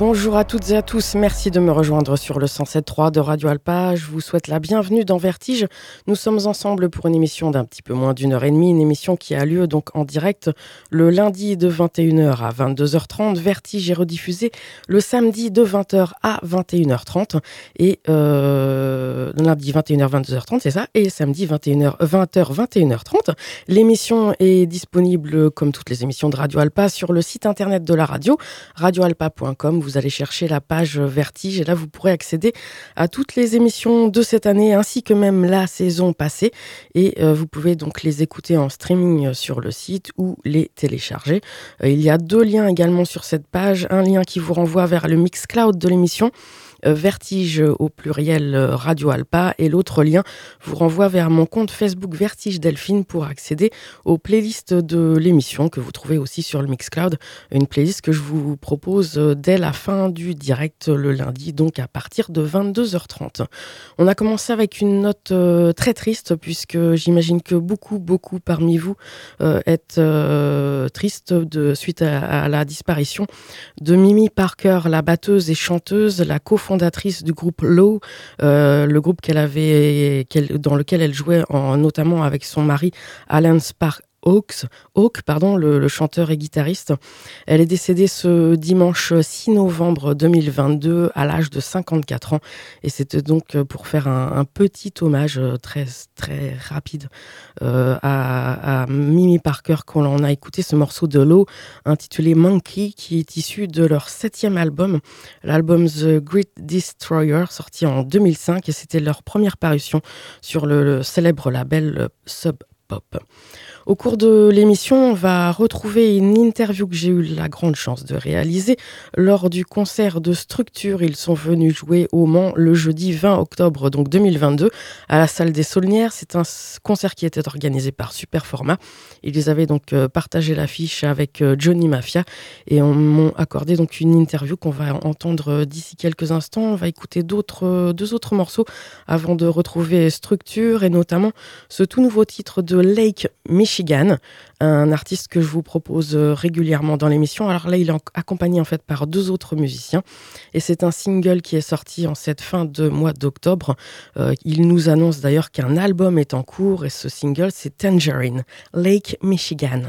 Bonjour à toutes et à tous, merci de me rejoindre sur le 107.3 de Radio Alpa. Je vous souhaite la bienvenue dans Vertige. Nous sommes ensemble pour une émission d'un petit peu moins d'une heure et demie, une émission qui a lieu donc en direct le lundi de 21h à 22h30. Vertige est rediffusé le samedi de 20h à 21h30 et euh, lundi 21h 22h30 c'est ça et samedi 21h 20h 21h30. L'émission est disponible comme toutes les émissions de Radio Alpa sur le site internet de la radio radioalpa.com. vous allez chercher la page Vertige et là vous pourrez accéder à toutes les émissions de cette année ainsi que même la saison passée. Et vous pouvez donc les écouter en streaming sur le site ou les télécharger. il y a deux liens également sur cette page, un lien qui vous renvoie vers le Mixcloud de l'émission. euh, Vertige au pluriel euh, Radio Alpa et l'autre lien vous renvoie vers mon compte Facebook Vertige Delphine pour accéder aux playlists de l'émission que vous trouvez aussi sur le Mixcloud, une playlist que je vous propose euh, dès la fin du direct le lundi, donc à partir de 22h30. On a commencé avec une note très triste puisque j'imagine que beaucoup, beaucoup parmi vous êtes triste de, suite à, la disparition de Mimi Parker, la batteuse et chanteuse, la co fondatrice du groupe Low, euh, le groupe qu'elle avait, dans lequel elle jouait en, notamment avec son mari Alan Spark, Hawk, pardon, le, chanteur et guitariste. Elle est décédée ce dimanche 6 novembre 2022 à l'âge de 54 ans. Et c'était donc pour faire un, petit hommage très, très rapide euh, à, Mimi Parker qu'on en a écouté ce morceau de l'eau intitulé Monkey qui est issu de leur septième album, l'album The Great Destroyer sorti en 2005 et c'était leur première parution sur le célèbre label Sub Pop. Au cours de l'émission, on va retrouver une interview que j'ai eu la grande chance de réaliser lors du concert de Structure. Ils sont venus jouer au Mans le jeudi 20 octobre donc 2022 à la salle des Saulnières. C'est un concert qui était organisé par Superformat. Ils avaient donc euh, partagé l'affiche avec euh, Johnny Mafia et on m'ont accordé donc une interview qu'on va entendre euh, d'ici quelques instants. On va écouter d'autres deux autres morceaux avant de retrouver Structure et notamment ce tout nouveau titre de Lake Michigan Michigan, un artiste que je vous propose euh, régulièrement dans l'émission. Alors là, il est accompagné en fait par deux autres musiciens et c'est un single qui est sorti en cette fin de mois d'octobre. Euh, il nous annonce d'ailleurs qu'un album est en cours et ce single c'est Tangerine, Lake Michigan.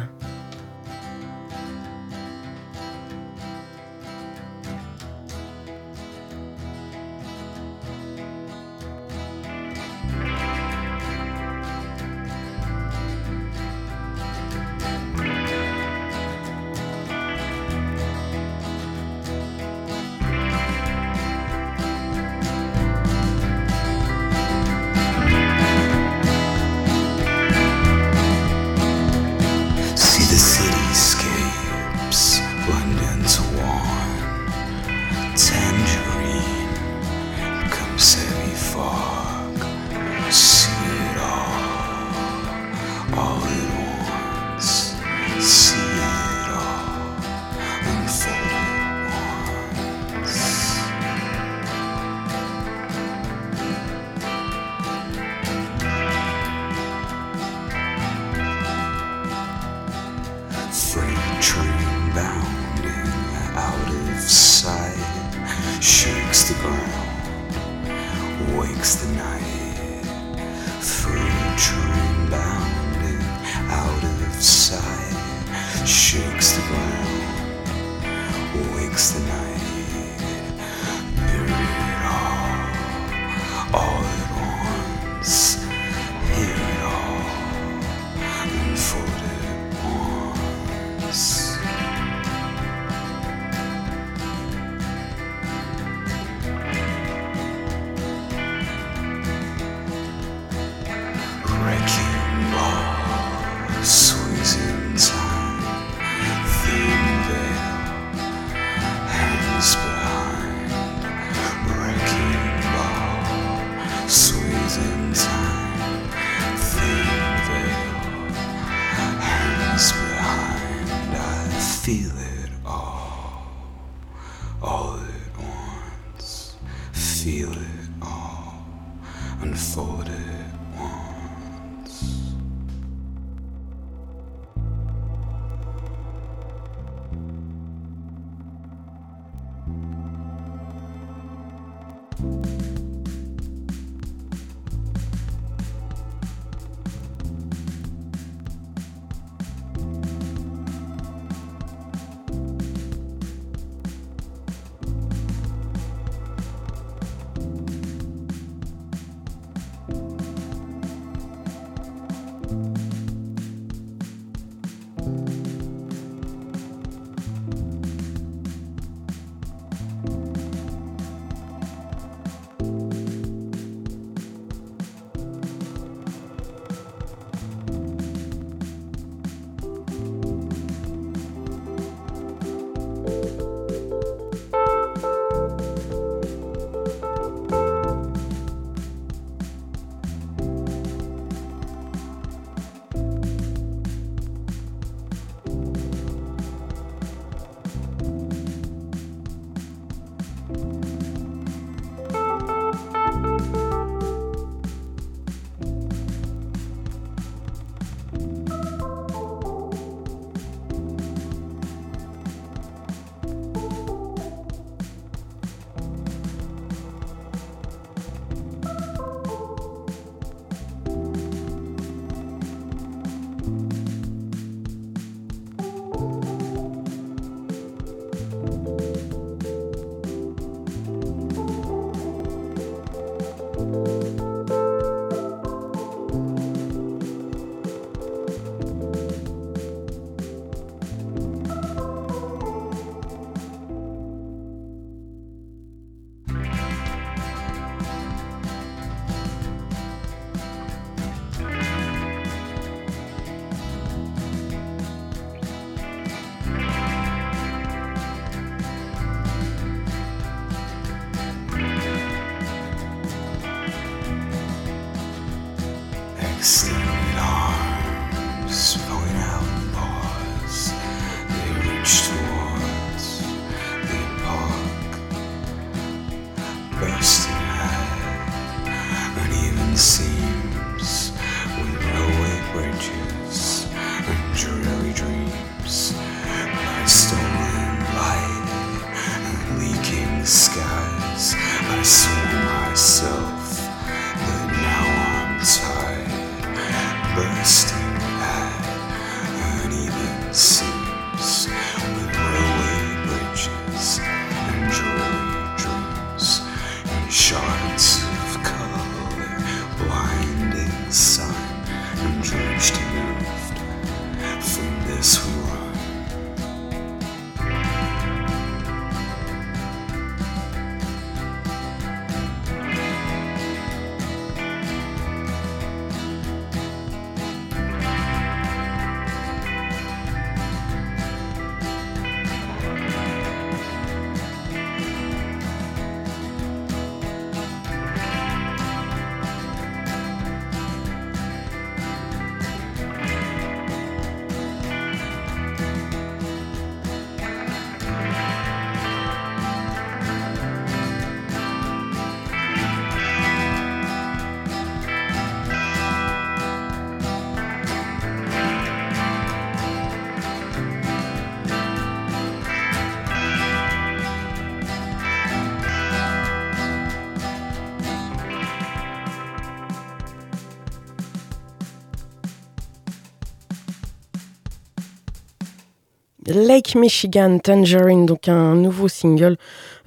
Lake Michigan Tangerine, donc un nouveau single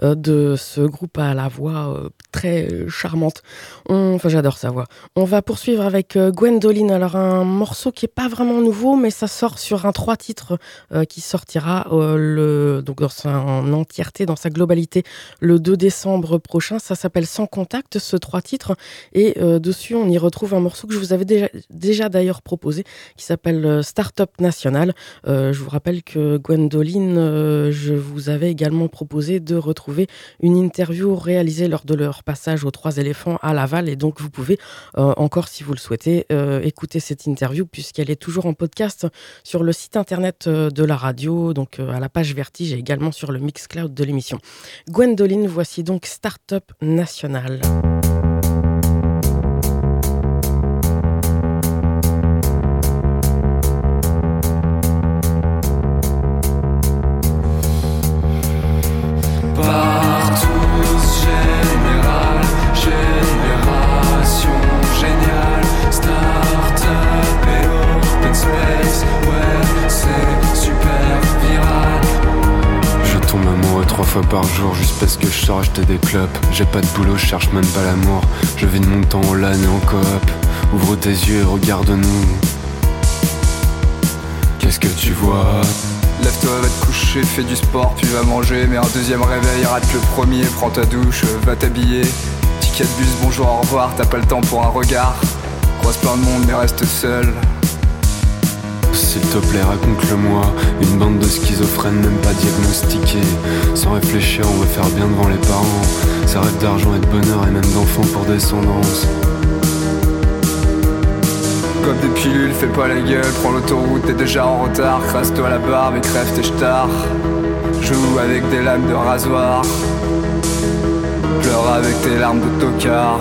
euh, de ce groupe à la voix euh, très charmante. Enfin, j'adore sa voix. On va poursuivre avec euh, Gwendoline. Alors, un morceau qui est pas vraiment nouveau, mais ça sort sur un trois titres qui sortira le, donc dans en entièreté, dans sa globalité, le 2 décembre prochain. Ça s'appelle Sans Contact, ce trois titres. Et dessus, on y retrouve un morceau que je vous avais déjà, déjà d'ailleurs proposé, qui s'appelle Startup National. je vous rappelle que Gwendoline, je vous avais également proposé de retrouver une interview réalisée lors de leur passage aux Trois éléphants à Laval. Et donc, vous pouvez euh, encore, si vous le souhaitez, euh, écouter cette interview puisqu'elle est toujours en podcast sur le site internet euh, de la radio, donc à la page Vertige et également sur le Mixcloud de l'émission. Gwendoline, voici donc Startup National. Fois par jour juste parce que je sors acheter des clopes. J'ai pas de boulot, je cherche même pas l'amour. Je vis de mon temps en LAN et en coop. Ouvre tes yeux et regarde-nous. Qu'est-ce que tu vois? Lève-toi, va te coucher, fais du sport, puis va manger. Mais un deuxième réveil, rate le premier, prends ta douche, va t'habiller. Ticket de bus, bonjour, au revoir, t'as pas le temps pour un regard. Croise plein de monde mais reste seul s'il te plaît, raconte-le-moi. Une bande de schizophrènes, même pas diagnostiqués. Sans réfléchir, on veut faire bien devant les parents. Ça rêve d'argent et de bonheur et même d'enfants pour descendance. Comme des pilules, fais pas la gueule, prends l'autoroute, t'es déjà en retard. Crasse-toi la barbe et crève tes stars. Joue avec des lames de rasoir. Pleure avec tes larmes de tocard.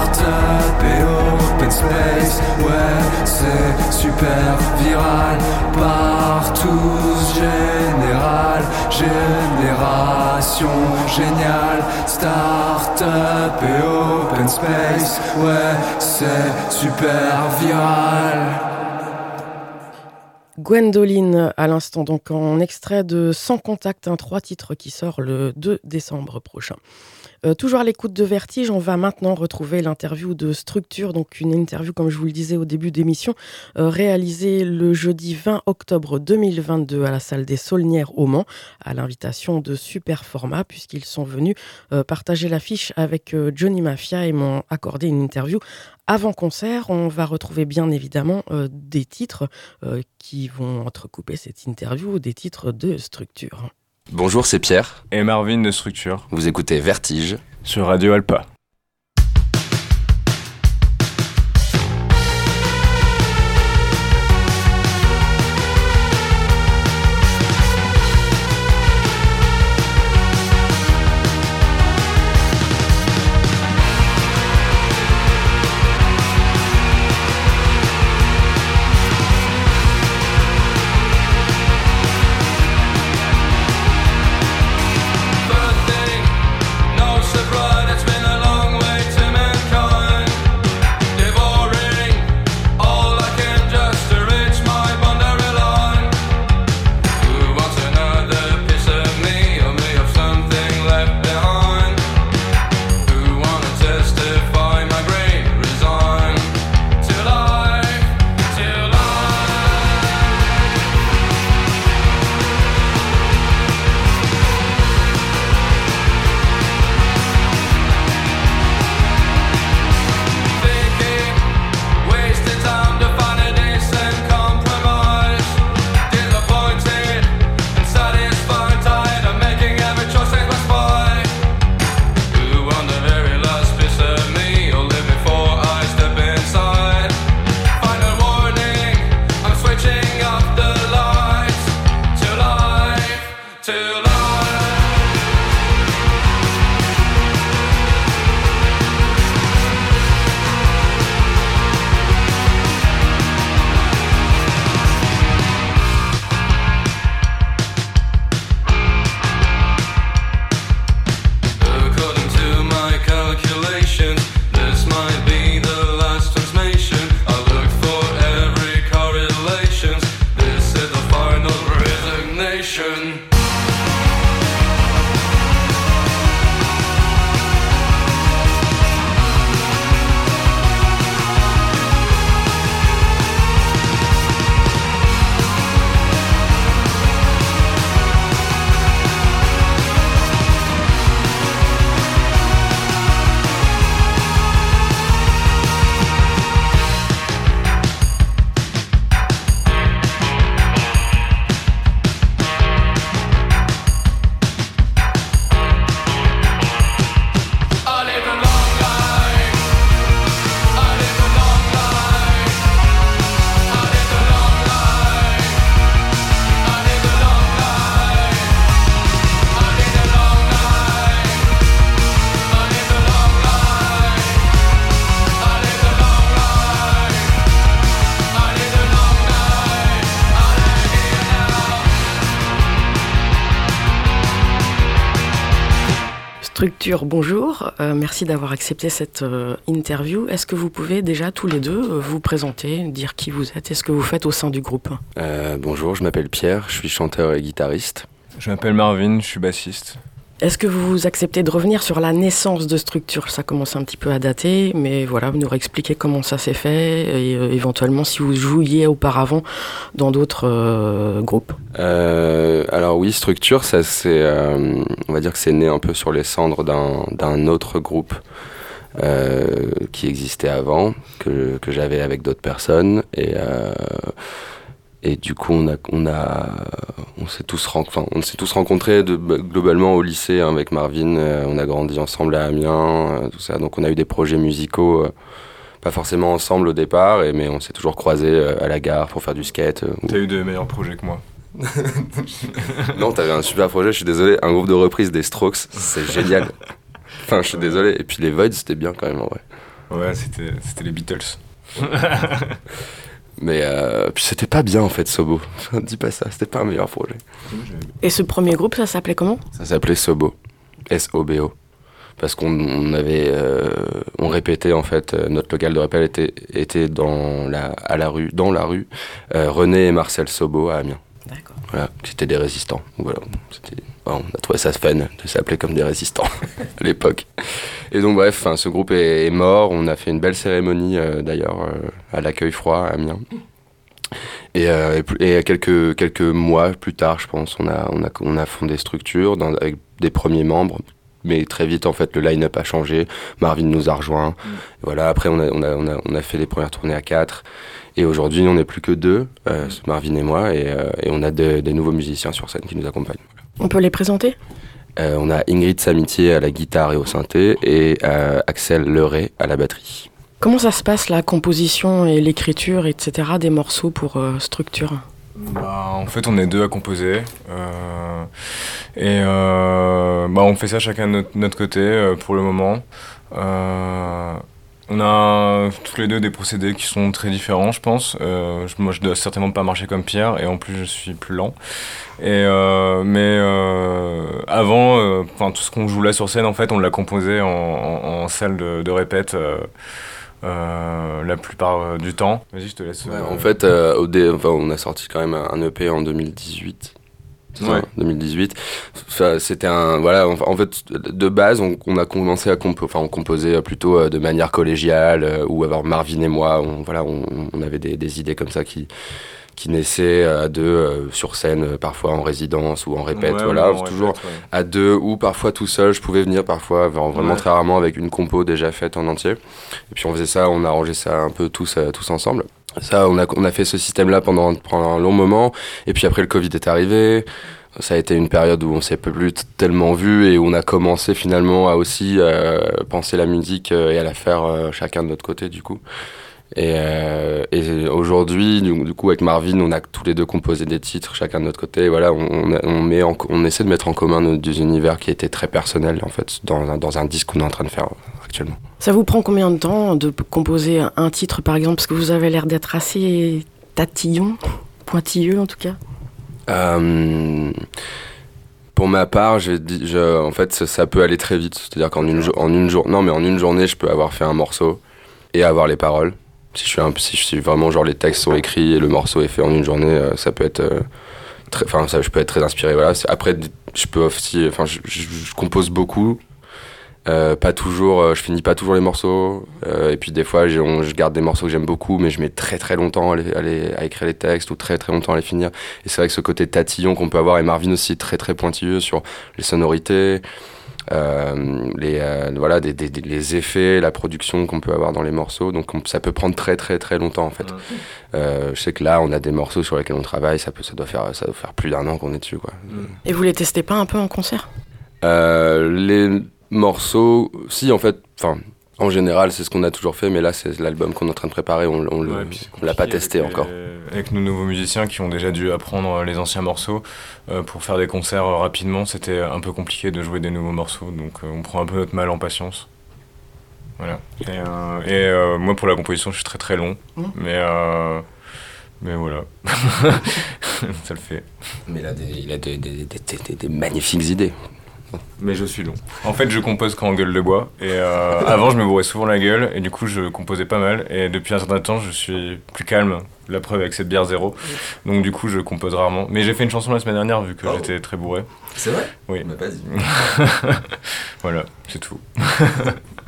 et open space, ouais, c'est super viral, partout, général, génération géniale, start-up et open space, ouais, c'est super viral. Gwendoline à l'instant, donc en extrait de Sans Contact, un trois titres qui sort le 2 décembre prochain. Euh, toujours à l'écoute de Vertige, on va maintenant retrouver l'interview de Structure, donc une interview, comme je vous le disais au début d'émission, euh, réalisée le jeudi 20 octobre 2022 à la salle des Saulnières au Mans, à l'invitation de Super Format, puisqu'ils sont venus euh, partager l'affiche avec Johnny Mafia et m'ont accordé une interview avant concert. On va retrouver bien évidemment des titres qui vont entrecouper cette interview, des titres de Structure. Bonjour, c'est Pierre. Et Marvin de Structure. Vous écoutez Vertige. Sur Radio Alpa. Bonjour. Euh, merci d'avoir accepté cette euh, interview. Est-ce que vous pouvez déjà tous les deux euh, vous présenter, dire qui vous êtes et ce que vous faites au sein du groupe? Bonjour, je m'appelle Pierre, je suis chanteur et guitariste. Je m'appelle Marvin, je suis bassiste. Est-ce que vous acceptez de revenir sur la naissance de structure Ça commence un petit peu à dater, mais voilà, vous nous réexpliquer comment ça s'est fait et euh, éventuellement si vous jouiez auparavant dans d'autres euh, groupes. Euh, alors oui, structure, ça c'est, on va dire que c'est né un peu sur les cendres d'un autre groupe. qui existait avant, que, que j'avais avec d'autres personnes. Et et du coup, on a, on a, on s'est tous, enfin, on s'est tous rencontrés de, globalement au lycée hein, avec Marvin. Euh, on a grandi ensemble à Amiens, euh, tout ça. Donc, on a eu des projets musicaux, euh, pas forcément ensemble au départ, et, mais on s'est toujours croisés à la gare pour faire du skate. T'as eu de meilleurs projets que moi. non, t'avais un super projet. Je suis désolé. Un groupe de reprise des Strokes, c'est génial. enfin, je suis désolé. Et puis les Voids, c'était bien quand même en vrai. Ouais, c'était, c'était les Beatles. Mais euh, puis c'était pas bien en fait, Sobo. Dis pas ça, c'était pas un meilleur projet. Et ce premier groupe, ça s'appelait comment? Ça s'appelait Sobo. S-O-B-O. Parce qu'on avait. Euh, on répétait en fait, euh, notre local de rappel était, était dans, la, à la rue, dans la rue René et Marcel Sobo à Amiens. D'accord. Voilà, c'était des résistants. Voilà, c'était on a trouvé ça fun de s'appeler comme des résistants à l'époque. Et donc bref, ce groupe est, mort. On a fait une belle cérémonie d'ailleurs à l'accueil froid à Amiens. Et, et, quelques, quelques mois plus tard, je pense, on a, on a, on a fondé Structure dans, avec des premiers membres mais très vite en fait le line-up a changé. Marvin nous a rejoint. Mm. Voilà, après on a, on, a, on, a, on a fait les premières tournées à quatre. Et aujourd'hui, on n'est plus que deux, euh, mm. Marvin et moi, et, euh, et on a des nouveaux musiciens sur scène qui nous accompagnent. On peut les présenter? Euh, On a Ingrid Samitier à la guitare et au synthé, et Axel Leray à la batterie. Comment ça se passe la composition et l'écriture, etc., des morceaux pour Structure? Bah, en fait, on est deux à composer. Euh, et euh, bah, on fait ça chacun de notre, côté euh, pour le moment. On a tous les deux des procédés qui sont très différents, je pense. moi, je dois certainement pas marcher comme Pierre, et en plus, je suis plus lent. Et, mais avant, tout ce qu'on joue là sur scène, en fait, on l'a composé en, salle de, de répète. Euh, la plupart euh, du temps. Vas-y, je te laisse. en fait, euh, au dé, enfin, on a sorti quand même un EP en 2018. Ouais. 2018. c'était un voilà. En, fait, de base, on, on a commencé à compo enfin, on composait plutôt de manière collégiale, ou avoir Marvin et moi, on, voilà, on, on avait des, des, idées comme ça qui qui naissait à deux euh, sur scène, euh, parfois en résidence ou en répète, voilà, toujours à deux ou parfois tout seul. Je pouvais venir parfois, vraiment très rarement avec une compo déjà faite en entier. Et puis on faisait ça, on arrangeait ça un peu tous, euh, tous ensemble. Ça, on a, on a fait ce système-là pendant, pendant un long moment. Et puis après, le Covid est arrivé. Ça a été une période où on s'est plus tellement vu et où on a commencé finalement à aussi penser la musique et à la faire chacun de notre côté, du coup. Et, euh, et aujourd'hui, du, coup, avec Marvin, on a tous les deux composé des titres, chacun de notre côté. Et voilà, on, on, met on essaie de mettre en commun nos deux univers qui étaient très personnels, en fait, dans un, dans un disque qu'on est en train de faire actuellement. Ça vous prend combien de temps de composer un titre, par exemple? Parce que vous avez l'air d'être assez tatillon, pointilleux en tout cas. Euh, pour ma part, je, je, en fait, ça, ça, peut aller très vite. C'est-à-dire qu'en une, en une journée, non, mais en une journée, je peux avoir fait un morceau et avoir les paroles. Si je suis, vraiment genre les textes sont écrits et le morceau est fait en une journée, euh, ça peut être euh, très, enfin ça, je peux être très inspiré. Voilà. Après, je peux aussi, enfin, je, compose beaucoup. Euh, pas toujours, je finis pas toujours les morceaux. et puis des fois, je garde des morceaux que j'aime beaucoup, mais je mets très très longtemps à, à, écrire les textes ou très très longtemps à les finir. Et c'est vrai que ce côté tatillon qu'on peut avoir, et Marvin aussi très très pointilleux sur les sonorités. Euh, les, euh, voilà, des, des, les effets, la production qu'on peut avoir dans les morceaux. Donc ça peut prendre très très très longtemps en fait. Euh, je sais que là, on a des morceaux sur lesquels on travaille, ça, peut, ça, doit, faire, ça doit faire plus d'un an qu'on est dessus. Quoi. Et vous les testez pas un peu en concert? Les morceaux, si en fait, enfin en général, c'est ce qu'on a toujours fait, mais là, c'est l'album qu'on est en train de préparer. On, on, l'a pas testé encore. Avec nos nouveaux musiciens qui ont déjà dû apprendre les anciens morceaux euh, pour faire des concerts rapidement, c'était un peu compliqué de jouer des nouveaux morceaux. Donc, euh, on prend un peu notre mal en patience. Voilà. Et, euh, moi, pour la composition, je suis très très long, mmh. mais mais voilà, ça le fait. Mais là, il a des, des, des magnifiques idées. Mais je suis long. En fait, je compose quand en gueule de bois. Et euh, avant, je me bourrais souvent la gueule. Et du coup, je composais pas mal. Et depuis un certain temps, je suis plus calme. La preuve avec cette bière zéro. Donc, du coup, je compose rarement. Mais j'ai fait une chanson la semaine dernière vu que oh. j'étais très bourré. C'est vrai? Oui. Mais vas-y. voilà, c'est tout.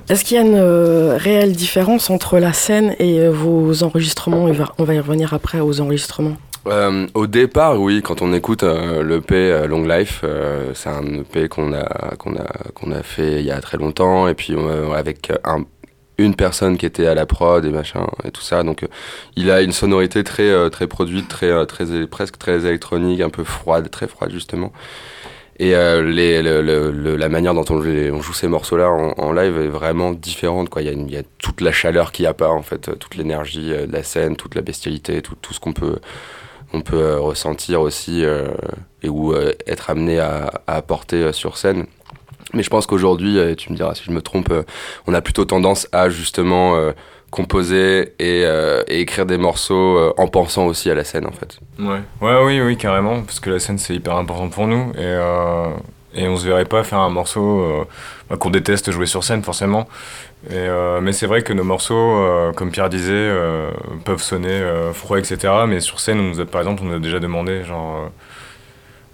Est-ce qu'il y a une euh, réelle différence entre la scène et euh, vos enregistrements? On va y revenir après aux enregistrements. Euh, au départ, oui, quand on écoute euh, l'EP euh, Long Life, euh, c'est un EP qu'on a, qu'on a, qu'on a fait il y a très longtemps, et puis avec un, une personne qui était à la prod et machin et tout ça. Donc, il a une sonorité très, très produite, très, très, presque très électronique, un peu froide, très froide justement. Et les, le, la manière dont on, joue ces morceaux-là en, live est vraiment différente. Quoi. Il, y a y a toute la chaleur qu'il n'y a pas, en fait, toute l'énergie de la scène, toute la bestialité, tout, tout ce qu'on peut on peut euh, ressentir aussi euh, et ou euh, être amené à, apporter sur scène. Mais je pense qu'aujourd'hui, tu me diras si je me trompe, on a plutôt tendance à justement composer et, écrire des morceaux en pensant aussi à la scène en fait. Ouais, ouais oui, oui, carrément, parce que la scène c'est hyper important pour nous et, et on se verrait pas faire un morceau bah, qu'on déteste jouer sur scène forcément. Euh, mais c'est vrai que nos morceaux, euh, comme Pierre disait, euh, peuvent sonner froids, etc. Mais sur scène, on nous a, par exemple, on nous a déjà demandé, genre,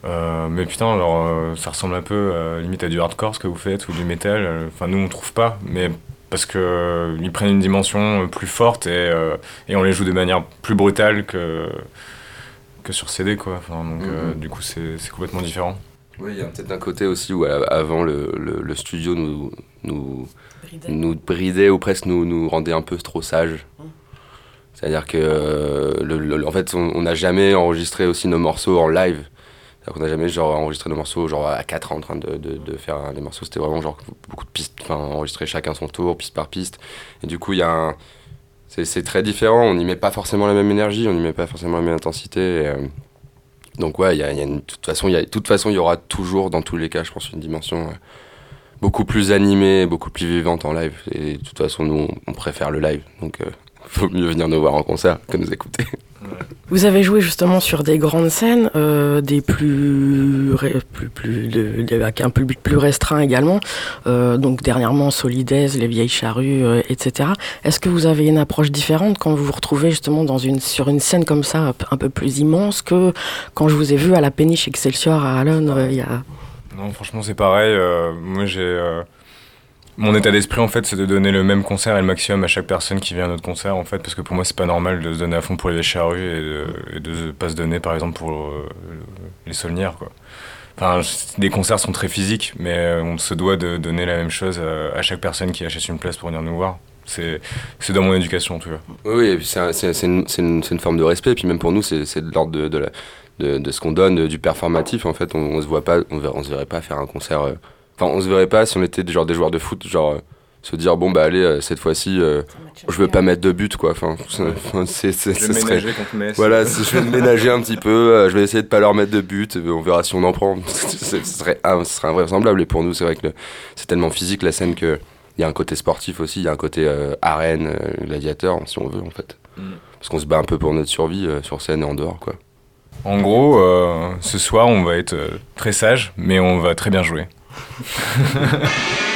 mais putain, alors ça ressemble un peu limite à du hardcore ce que vous faites ou du métal. Enfin, nous on trouve pas, mais parce que ils prennent une dimension plus forte et, et on les joue de manière plus brutale que que sur CD quoi. Enfin, donc mm-hmm. du coup c'est complètement différent. Oui, il y a peut-être un côté aussi où avant le, le, studio nous, nous, bridait. nous bridait ou presque nous, nous rendait un peu trop sages. Mmh. C'est-à-dire que, le, en fait, on n'a jamais enregistré aussi nos morceaux en live. On n'a jamais genre enregistré nos morceaux genre à 4 ans en train de, de, de faire des morceaux. C'était vraiment genre beaucoup de pistes, enfin enregistrer chacun son tour, piste par piste. Et du coup, il y a un, c'est très différent. On n'y met pas forcément la même énergie, on n'y met pas forcément la même intensité. Euh, donc ouais, y a, y a une, toute façon, il y toute façon, il y aura toujours, dans tous les cas, je pense, une dimension euh, beaucoup plus animée, beaucoup plus vivante en live. Et de toute façon, nous, on, préfère le live. Donc, euh, faut mieux venir nous voir en concert que nous écouter. Vous avez joué justement sur des grandes scènes, euh, des plus, plus, avec un public plus restreint également. Euh, donc dernièrement Solidaise, Les Vieilles Charrues, euh, etc. Est-ce que vous avez une approche différente quand vous vous retrouvez justement sur une scène comme ça, un peu plus immense que quand je vous ai vu à la péniche Excelsior à Londres il y a... Franchement c'est pareil. moi j'ai mon état d'esprit, en fait, c'est de donner le même concert et le maximum à chaque personne qui vient à notre concert, en fait, parce que pour moi, c'est pas normal de se donner à fond pour les charrues et de, ne pas se donner, par exemple, pour euh, les saulnières, quoi. Enfin, des concerts sont très physiques, mais euh, on se doit de donner la même chose à, chaque personne qui achète une place pour venir nous voir. C'est dans mon éducation, tu vois. Oui, c'est une, une, forme de respect, et puis même pour nous, c'est de l'ordre de, de, de, ce qu'on donne, du performatif, en fait. On, on se voit pas, on, on, se verrait pas faire un concert. Euh, Enfin, on se verrait pas si on était genre des joueurs de foot, genre euh, se dire bon bah allez euh, cette fois-ci euh, je veux pas mettre de but quoi enfin c'est ce serait voilà je vais ménager un petit peu je vais essayer de pas leur mettre de but on verra si on en prend ce serait ah, ce serait invraisemblable et pour nous c'est vrai que c'est tellement physique la scène que il y a un côté sportif aussi il y a un côté arène gladiateur si on veut en fait mm. parce qu'on se bat un peu pour notre survie sur scène et en dehors quoi en gros ce soir on va être très sage mais on va très bien jouer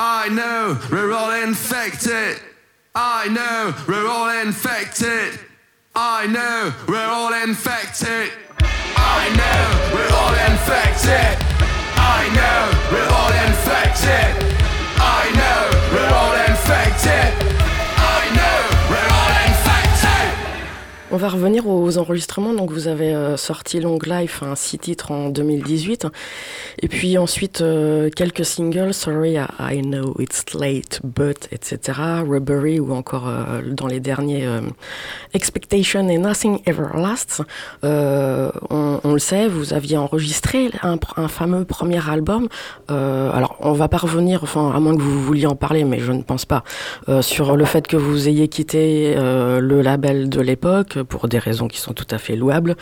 I know we're all infected. I know we're all infected. I know we're all infected. I know we're all infected. I know we're all infected. I know we're all infected. On va revenir aux enregistrements. Donc, vous avez euh, sorti Long Life, un six titres en 2018. Et puis ensuite, euh, quelques singles, Sorry, I, Know It's Late, But, etc. Rubbery ou encore euh, dans les derniers Expectation et Nothing Ever Lasts. On, le sait, vous aviez enregistré un, un fameux premier album. alors, on va pas revenir, enfin, à moins que vous vouliez en parler, mais je ne pense pas, sur le fait que vous ayez quitté le label de l'époque pour des raisons qui sont tout à fait louables.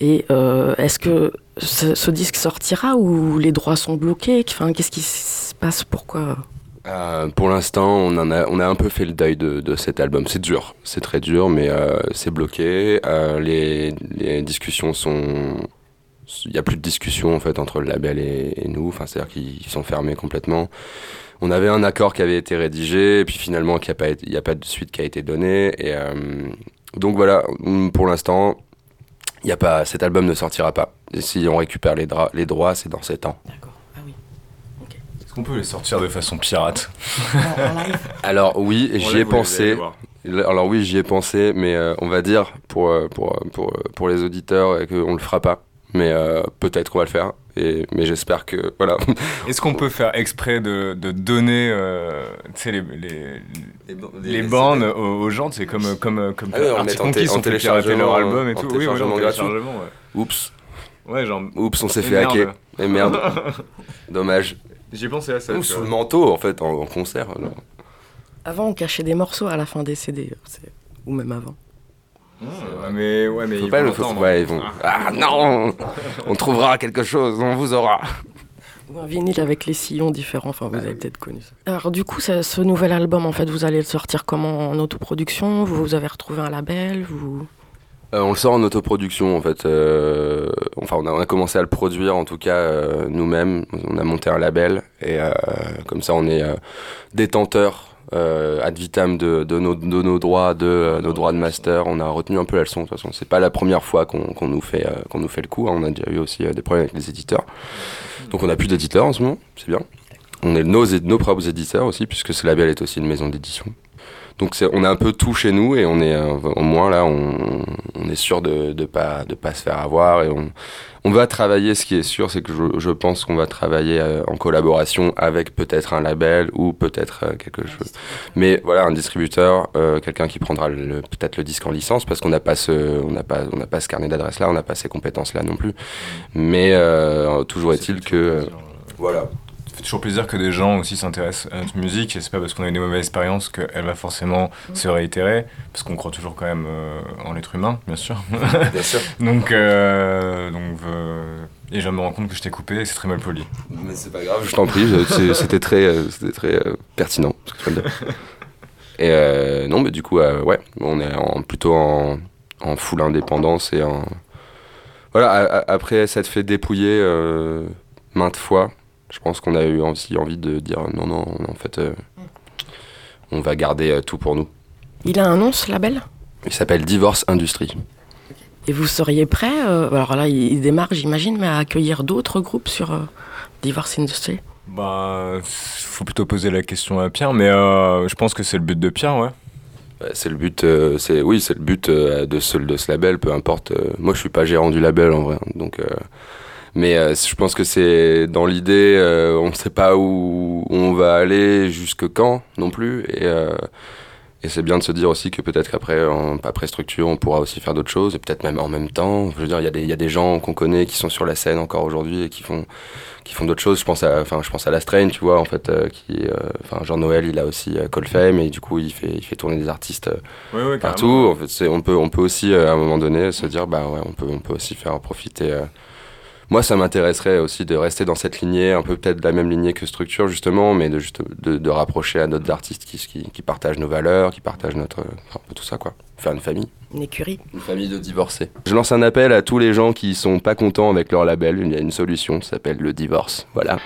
Et euh, est-ce que ce, disque sortira ou les droits sont bloqués? Enfin, qu'est-ce qui se passe? Pourquoi? Euh, pour l'instant, on, a, un peu fait le deuil de, cet album. C'est dur, c'est très dur, mais euh, c'est bloqué. Les, discussions sont. Il n'y a plus de discussion en fait entre le label et, nous. Enfin, c'est-à-dire qu'ils sont fermés complètement. On avait un accord qui avait été rédigé, et puis finalement, il n'y a, a, pas de suite qui a été donnée. Et, donc voilà, mm, pour l'instant, y a pas, cet album ne sortira pas. Et si on récupère les, les droits, c'est dans 7 ans. D'accord. Ah oui. Est-ce qu'on peut les sortir de façon pirate? Alors oui, j'y ai pensé. Alors oui, j'y ai pensé, mais euh, on va dire pour, euh, pour, pour, pour les auditeurs qu'on ne le fera pas. Mais euh, peut-être qu'on va le faire mais j'espère que voilà. Est-ce qu'on peut faire exprès de, de donner euh, les, les, les, bandes aux, gens C'est comme comme comme ah Monkeys ont téléchargé leur album et tout. Oui, ouais, téléchargement. Ouais. Oups. Ouais, genre. Oups, on s'est fait hacker. Et merde. Dommage. J'ai pensé à ça. Ou sous le manteau en fait en, concert. Avant, on cachait des morceaux à la fin des CD, ou même avant. Ah, mais ouais, mais ils, vont ouais, ils vont. Ah non On trouvera quelque chose, on vous aura. Ou un vinyle avec les sillons différents, enfin vous avez peut-être connu ça. Alors du coup, ce nouvel album, en fait, vous allez le sortir comment? En autoproduction? Vous avez retrouvé un label? Vous... Euh, on le sort en autoproduction en fait. Euh, enfin, on a, on a, commencé à le produire en tout cas euh, nous-mêmes. On a monté un label et comme ça, on est détenteur euh, ad vitam de, de, nos, de, nos, droits, de euh, nos droits de master. On a retenu un peu la leçon de toute façon. C'est pas la première fois qu'on nous fait euh, qu'on nous fait le coup. Hein. On a déjà eu aussi des problèmes avec les éditeurs. Donc on a plus d'éditeurs en ce moment, c'est bien. On est nos, nos propres éditeurs aussi, puisque ce label est aussi une maison d'édition. Donc on a un peu tout chez nous et on est au moins là, on, on est sûr de ne pas, de pas se faire avoir et on, on va travailler, ce qui est sûr, c'est que je, je pense qu'on va travailler euh, en collaboration avec peut-être un label ou peut-être euh, quelque chose. Mais voilà, un distributeur, euh, quelqu'un qui prendra peut-être le disque en licence parce qu'on n'a pas ce, on n'a pas, on n'a pas ce carnet d'adresse là, on n'a pas ces compétences là non plus. Mais toujours est-il que, voilà fait toujours plaisir que des gens aussi s'intéressent à notre musique et c'est pas parce qu'on a eu des mauvaises expériences qu'elle va forcément mm. se réitérer parce qu'on croit toujours quand même en l'être humain bien sûr bien sûr donc donc et je me rends compte que je t'ai coupé et c'est très mal poli. Mais c'est pas grave, je t'en prie, c'était très, euh, c'était très euh, pertinent. Et euh, non, mais du coup, ouais, on est en, plutôt en, en full indépendance et en. Voilà, après ça te fait dépouiller maintes fois. Je pense qu'on a eu aussi envie de dire non, non, en fait, on va garder tout pour nous. Il a un nom ce label? Il s'appelle Divorce Industrie. Et vous seriez prêt, euh, alors là il démarre j'imagine, mais à accueillir d'autres groupes sur euh, Divorce Industry Bah, faut plutôt poser la question à Pierre, mais euh, je pense que c'est le but de Pierre, ouais. C'est le but, c'est oui, c'est le but de ce de ce label, peu importe. moi, je suis pas gérant du label en vrai, donc. Mais je pense que c'est dans l'idée, on ne sait pas où, où, on va aller, jusque quand non plus, et et c'est bien de se dire aussi que peut-être qu'après, après structure, on pourra aussi faire d'autres choses, et peut-être même en même temps. Je veux dire, il y, a des, y a des gens qu'on connaît qui sont sur la scène encore aujourd'hui et qui font, qui font d'autres choses. Je pense à, enfin, je pense à La Strain, tu vois, en fait, euh, qui, euh, enfin, Jean-Noël, il a aussi euh, Colfame, et du coup, il fait, il fait tourner des artistes partout. En fait, on peut, on peut aussi, à un moment donné, se dire, bah ouais, on peut, on peut aussi faire profiter moi, ça m'intéresserait aussi de rester dans cette lignée, un peu peut-être la même lignée que structure, justement, mais de, juste, de, rapprocher à d'autres artistes qui, qui, partagent nos valeurs, qui partagent notre. Enfin, tout ça, quoi. Faire une famille. Une écurie. Une famille de divorcés. Je lance un appel à tous les gens qui sont pas contents avec leur label. Il y a une solution, ça s'appelle le divorce. Voilà.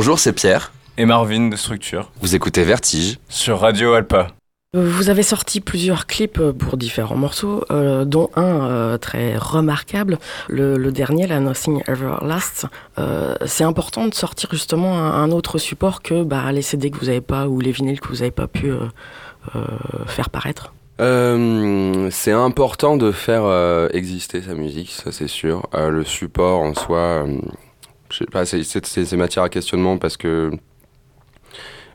Bonjour, c'est Pierre. Et Marvin de Structure Vous écoutez Vertige. sur Radio Alpa. Vous avez sorti plusieurs clips euh, pour différents morceaux, euh, dont un euh, très remarquable, le, le dernier, la Nothing Ever Lasts. Euh, c'est important de sortir justement un, un autre support que bah, les CD que vous n'avez pas ou les vinyles que vous n'avez pas pu euh, euh, faire paraître. Euh, c'est important de faire euh, exister sa musique, ça c'est sûr. Euh, le support en soi, c'est- c'est c'est- c'est matière à questionnement parce que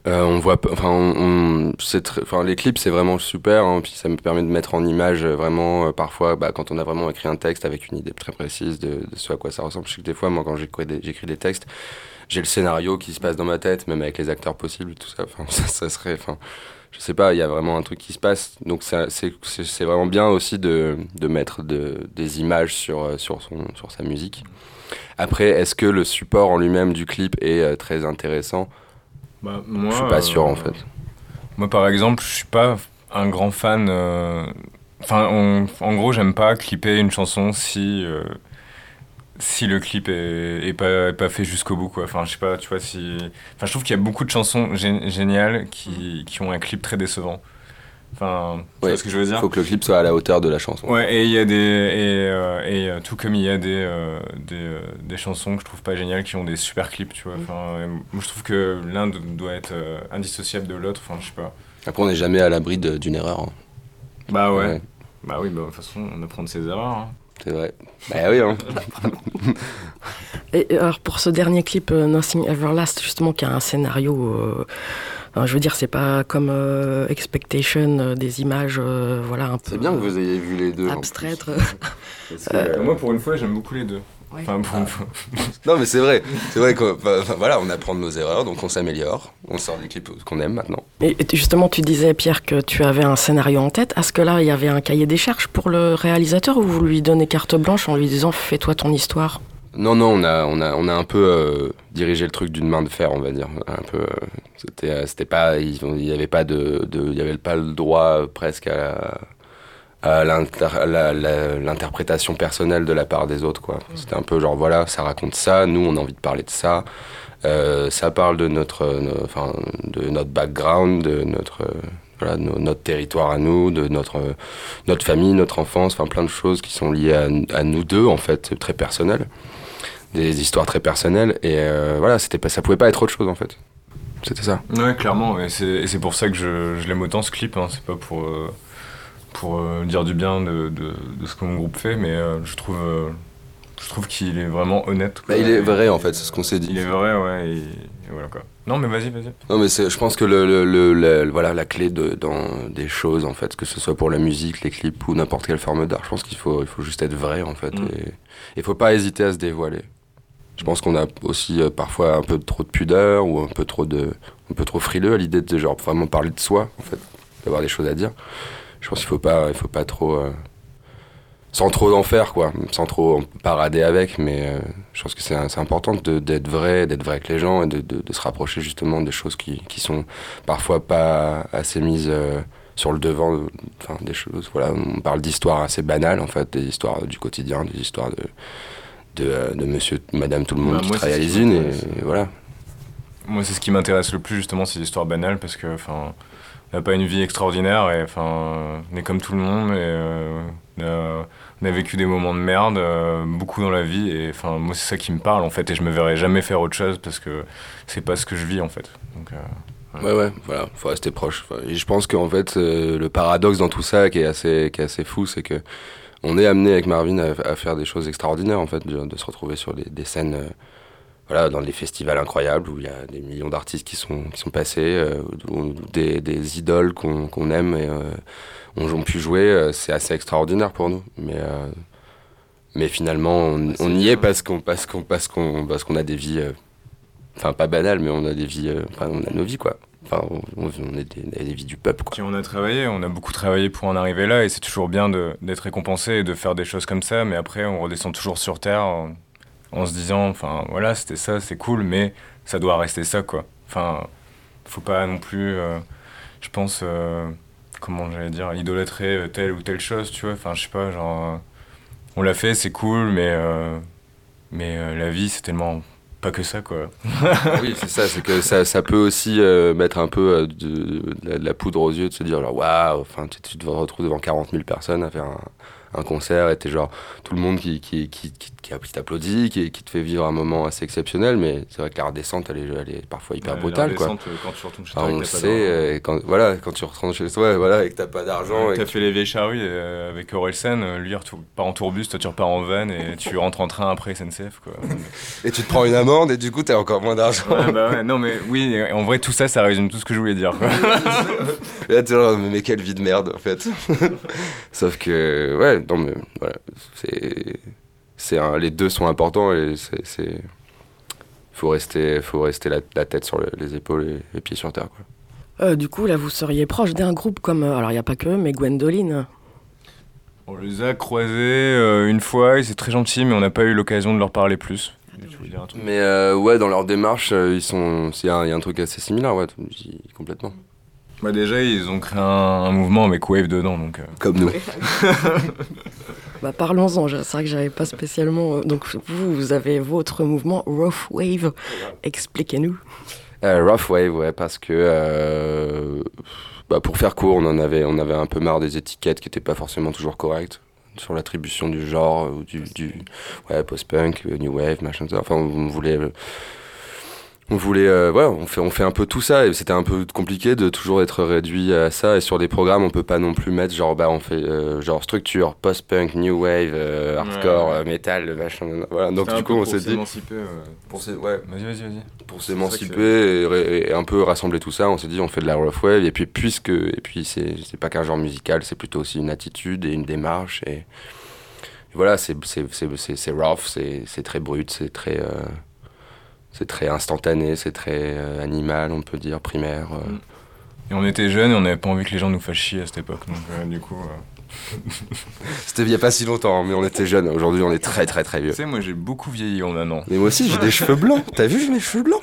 euh, on voit, enfin, les clips c'est vraiment super, hein, puis ça me permet de mettre en image euh, vraiment euh, parfois, bah, quand on a vraiment écrit un texte avec une idée très précise de, ce à quoi ça ressemble. Je sais que des fois, moi, quand j'écris des, textes, j'ai le scénario qui se passe dans ma tête, même avec les acteurs possibles, tout ça. Enfin, ça, ça serait, enfin, je sais pas, il y a vraiment un truc qui se passe. Donc c'est vraiment bien aussi de, mettre de, des images sur, euh, sa musique. Après, est-ce que le support en lui-même du clip est euh, très intéressant? Bah, moi, Je suis pas sûr euh, en fait. Moi, par exemple, je suis pas un grand fan. euh, Enfin, on- en gros, j'aime pas clipper une chanson si euh, si le clip est, est pas, est pas fait jusqu'au bout, quoi. Enfin, je sais pas, tu vois si. Enfin, je trouve qu'il y a beaucoup de chansons gé- géniales qui, qui ont un clip très décevant. Enfin, tu Ouais, vois ce que je veux Il dire faut que le clip soit à la hauteur de la chanson. Ouais, et il y a des et, euh, et euh, tout comme il y a des euh, des, euh, des chansons que je trouve pas géniales qui ont des super clips, tu vois. Enfin, euh, moi je trouve que l'un do- doit être euh, indissociable de l'autre. Enfin, je sais pas. Après, on n'est jamais à l'abri d'une erreur. hein. Bah ouais. Ouais. Bah oui, bah de toute façon, on apprend de ses erreurs. hein. C'est vrai. Bah oui, hein. Et alors pour ce dernier clip euh, Nothing Ever Lasts, justement, qui a un scénario, euh, enfin, je veux dire, c'est pas comme euh, Expectation, euh, des images, euh, voilà, un peu C'est bien que vous ayez vu les deux. abstraites. Euh, moi, pour une fois, j'aime beaucoup les deux. Ouais. Enfin, pour une fois. Non, mais c'est vrai. C'est vrai qu'on enfin, voilà, on apprend de nos erreurs, donc on s'améliore. On sort des clips qu'on aime maintenant. Et justement, tu disais, Pierre, que tu avais un scénario en tête. Est-ce que là, il y avait un cahier des charges pour le réalisateur ou vous lui donnez carte blanche en lui disant fais-toi ton histoire? Non, non, on a, on a, on a un peu euh, dirigé le truc d'une main de fer, on va dire. Un peu, euh, c'était, euh, c'était pas, il n'y avait pas de, de- il y avait pas le droit presque à, l'interprétation personnelle de la part des autres, quoi. C'était un peu genre voilà, ça raconte ça, nous on a envie de parler de ça. Euh, ça parle de notre, no- enfin, de notre background, de notre, voilà, no- notre territoire à nous, de notre, notre famille, notre enfance, enfin plein de choses qui sont liées à, à nous deux en fait, très personnel, des histoires très personnelles et euh, voilà, c'était pas, ça pouvait pas être autre chose en fait. C'était ça. Ouais, clairement. Et c'est pour ça que je, je l'aime autant ce clip. Hein. C'est pas pour, euh, pour euh, dire du bien de, de, de ce que mon groupe fait, mais euh, je trouve, euh, je trouve qu'il est vraiment honnête. quoi. Bah, il est Et- vrai en fait, c'est ce qu'on s'est dit. Il est vrai, ouais. Et, et voilà quoi. Non, mais vas-y, vas-y. Non mais c'est- je pense que le, le- le- le- voilà la clé de, dans des choses en fait, que ce soit pour la musique, les clips ou n'importe quelle forme d'art, je pense qu'il faut, il faut juste être vrai en fait Mm. et il faut pas hésiter à se dévoiler. Je pense qu'on a aussi euh, parfois un peu trop de pudeur ou un peu trop de, un peu trop frileux à l'idée de genre vraiment parler de soi en fait, d'avoir des choses à dire. Je pense qu'il faut pas, faut pas trop, euh, sans trop en faire quoi, sans trop parader avec, mais euh, je pense que c'est important d'être vrai, d'être vrai avec les gens et de, de- de se rapprocher justement des choses qui, qui sont parfois pas assez mises sur le devant, enfin des choses. Voilà, on parle d'histoires assez banales en fait, des histoires du quotidien, des histoires de de, euh, de Monsieur, Madame, tout le monde Bah, qui moi, travaille à l'usine et, voilà. Moi, c'est ce qui m'intéresse le plus, justement, ces histoires banales, parce que, enfin, n'a pas une vie extraordinaire et enfin, on est comme tout le monde et on a, on, a, vécu des moments de merde, beaucoup dans la vie et enfin, moi c'est ça qui me parle en fait et je me verrai jamais faire autre chose parce que c'est pas ce que je vis en fait. Donc, Ouais, ouais, voilà, faut rester proche. Et je pense qu'en fait, euh, le paradoxe dans tout ça qui est assez, qui est assez fou, c'est que on est amené avec Marvin à, faire des choses extraordinaires, en fait, de, se retrouver sur des, des scènes, euh, voilà, dans des festivals incroyables où il y a des millions d'artistes qui sont, qui sont passés, euh, des, des, idoles qu'on aime et ont, pu jouer. c'est assez extraordinaire pour nous. Mais, mais finalement, on, on y est parce qu'on parce qu'on parce qu'on parce qu'on a des vies enfin pas banal, mais on a des vies, euh, enfin on a nos vies quoi. Enfin, on, est des, vies du peuple. Quoi. on a travaillé, on a beaucoup travaillé pour en arriver là, et c'est toujours bien d'être récompensé et de faire des choses comme ça, mais après on redescend toujours sur terre en, se disant, enfin voilà, c'était ça, c'est cool, mais ça doit rester ça quoi. Enfin, faut pas non plus, euh, je pense, euh, comment j'allais dire, idolâtrer telle ou telle chose, tu vois. Enfin, je sais pas, genre, on l'a fait, c'est cool, mais mais la vie c'est tellement pas que ça, quoi. oui, c'est ça, c'est que ça, ça, peut aussi euh, mettre un peu euh, de, la poudre aux yeux, de se dire, waouh, enfin, tu, tu te retrouves devant 40 000 personnes à faire un, un concert et t'es genre tout le monde qui, qui, qui, qui, qui t'applaudit, qui, qui te fait vivre un moment assez exceptionnel, mais c'est vrai que la redescente, elle est, elle est parfois hyper brutale. Quoi. Euh, quand tu retournes chez toi, on le sait, euh, quand, voilà, quand tu retournes chez toi, voilà, et que t'as pas d'argent. Ouais, t'as fait les vieilles charrues euh, avec Orelsen, lui il part en tourbus, toi tu repars en van et tu rentres en train après SNCF. Quoi. et tu te prends une amende et du coup t'as encore moins d'argent. Ouais, bah ouais, non mais oui, en vrai tout ça, ça résume tout ce que je voulais dire. Quoi. genre, mais quelle vie de merde en fait. Sauf que, ouais, non mais voilà, c'est, c'est les deux sont importants et c'est, faut rester, faut rester la, tête sur les épaules et les pieds sur terre. Quoi. Euh, du coup, là, vous seriez proche d'un groupe comme, euh, alors il n'y a pas que eux, mais Gwendoline. On les a croisés euh, une fois, et c'est très gentil, mais on n'a pas eu l'occasion de leur parler plus. Mais ouais, dans leur démarche, ils sont, il y, a un truc assez similaire, ouais, complètement. Bah déjà, ils ont créé un, mouvement avec Wave dedans, donc. Comme nous. Bah, parlons-en, c'est vrai que j'avais pas spécialement. Euh, donc vous, vous avez votre mouvement Rough Wave. Expliquez-nous. Euh, rough Wave, ouais, parce que euh, bah, pour faire court, on en avait, on avait un peu marre des étiquettes qui n'étaient pas forcément toujours correctes sur l'attribution du genre ou du, du ouais, post-punk, new wave, machin. Enfin, on voulait on voulait euh, ouais on fait on fait un peu tout ça et c'était un peu compliqué de toujours être réduit à ça et sur des programmes on peut pas non plus mettre genre bah on fait euh, genre structure post-punk new wave euh, hardcore metal machin voilà. Donc du coup on s'est dit pour ouais. Vas-y vas-y vas-y. Pour s'émanciper et, un peu rassembler tout ça on s'est dit on fait de la rough wave et puis puisque et puis c'est c'est pas qu'un genre musical c'est plutôt aussi une attitude et une démarche et, et voilà c'est c'est c'est c'est rough c'est c'est très brut c'est très c'est très instantané, c'est très euh, animal, on peut dire, primaire. Euh. Mm. Et on était jeunes et on n'avait pas envie que les gens nous fassent chier à cette époque. Donc, euh, du coup. C'était il n'y a pas si longtemps, mais on était jeunes. Aujourd'hui, on est très, très, très vieux. Tu sais, moi, j'ai beaucoup vieilli en un an. Mais moi aussi, j'ai des cheveux blancs. T'as vu, j'ai des cheveux blancs.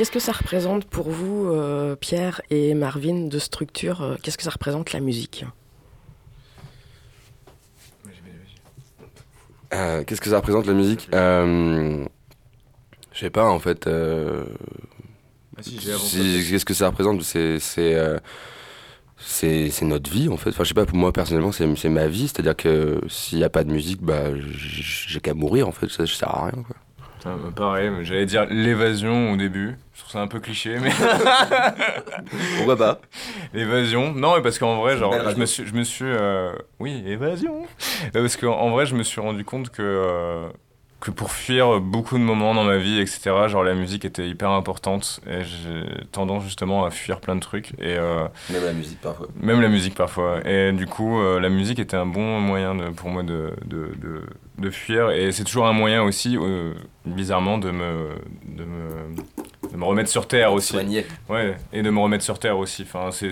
Qu'est-ce que ça représente pour vous, euh, Pierre et Marvin, de structure euh, Qu'est-ce que ça représente la musique? Euh, Qu'est-ce que ça représente la musique? Euh, Je sais pas en fait. euh, Ah si, Qu'est-ce que ça représente? C'est notre vie en fait. Enfin je sais pas pour moi personnellement c'est ma vie. C'est-à-dire que s'il y a pas de musique bah j'ai qu'à mourir en fait. Ça je sers à rien quoi. Ah, bah, pareil, mais j'allais dire l'évasion au début. Je trouve ça un peu cliché, mais Pourquoi pas? L'évasion. Non, mais parce qu'en vrai, genre, je me suis, je me suis, euh, oui, évasion. Parce qu'en en vrai, je me suis rendu compte que euh, que pour fuir beaucoup de moments dans ma vie, etc. Genre la musique était hyper importante et j'ai tendance justement à fuir plein de trucs et euh, Même la musique parfois. même la musique parfois. Et du coup, euh, la musique était un bon moyen de, pour moi de, de, de, de fuir. Et c'est toujours un moyen aussi, euh, bizarrement, de me, de, me, de me remettre sur terre aussi. Soigné. Ouais, et de me remettre sur terre aussi. Enfin, c'est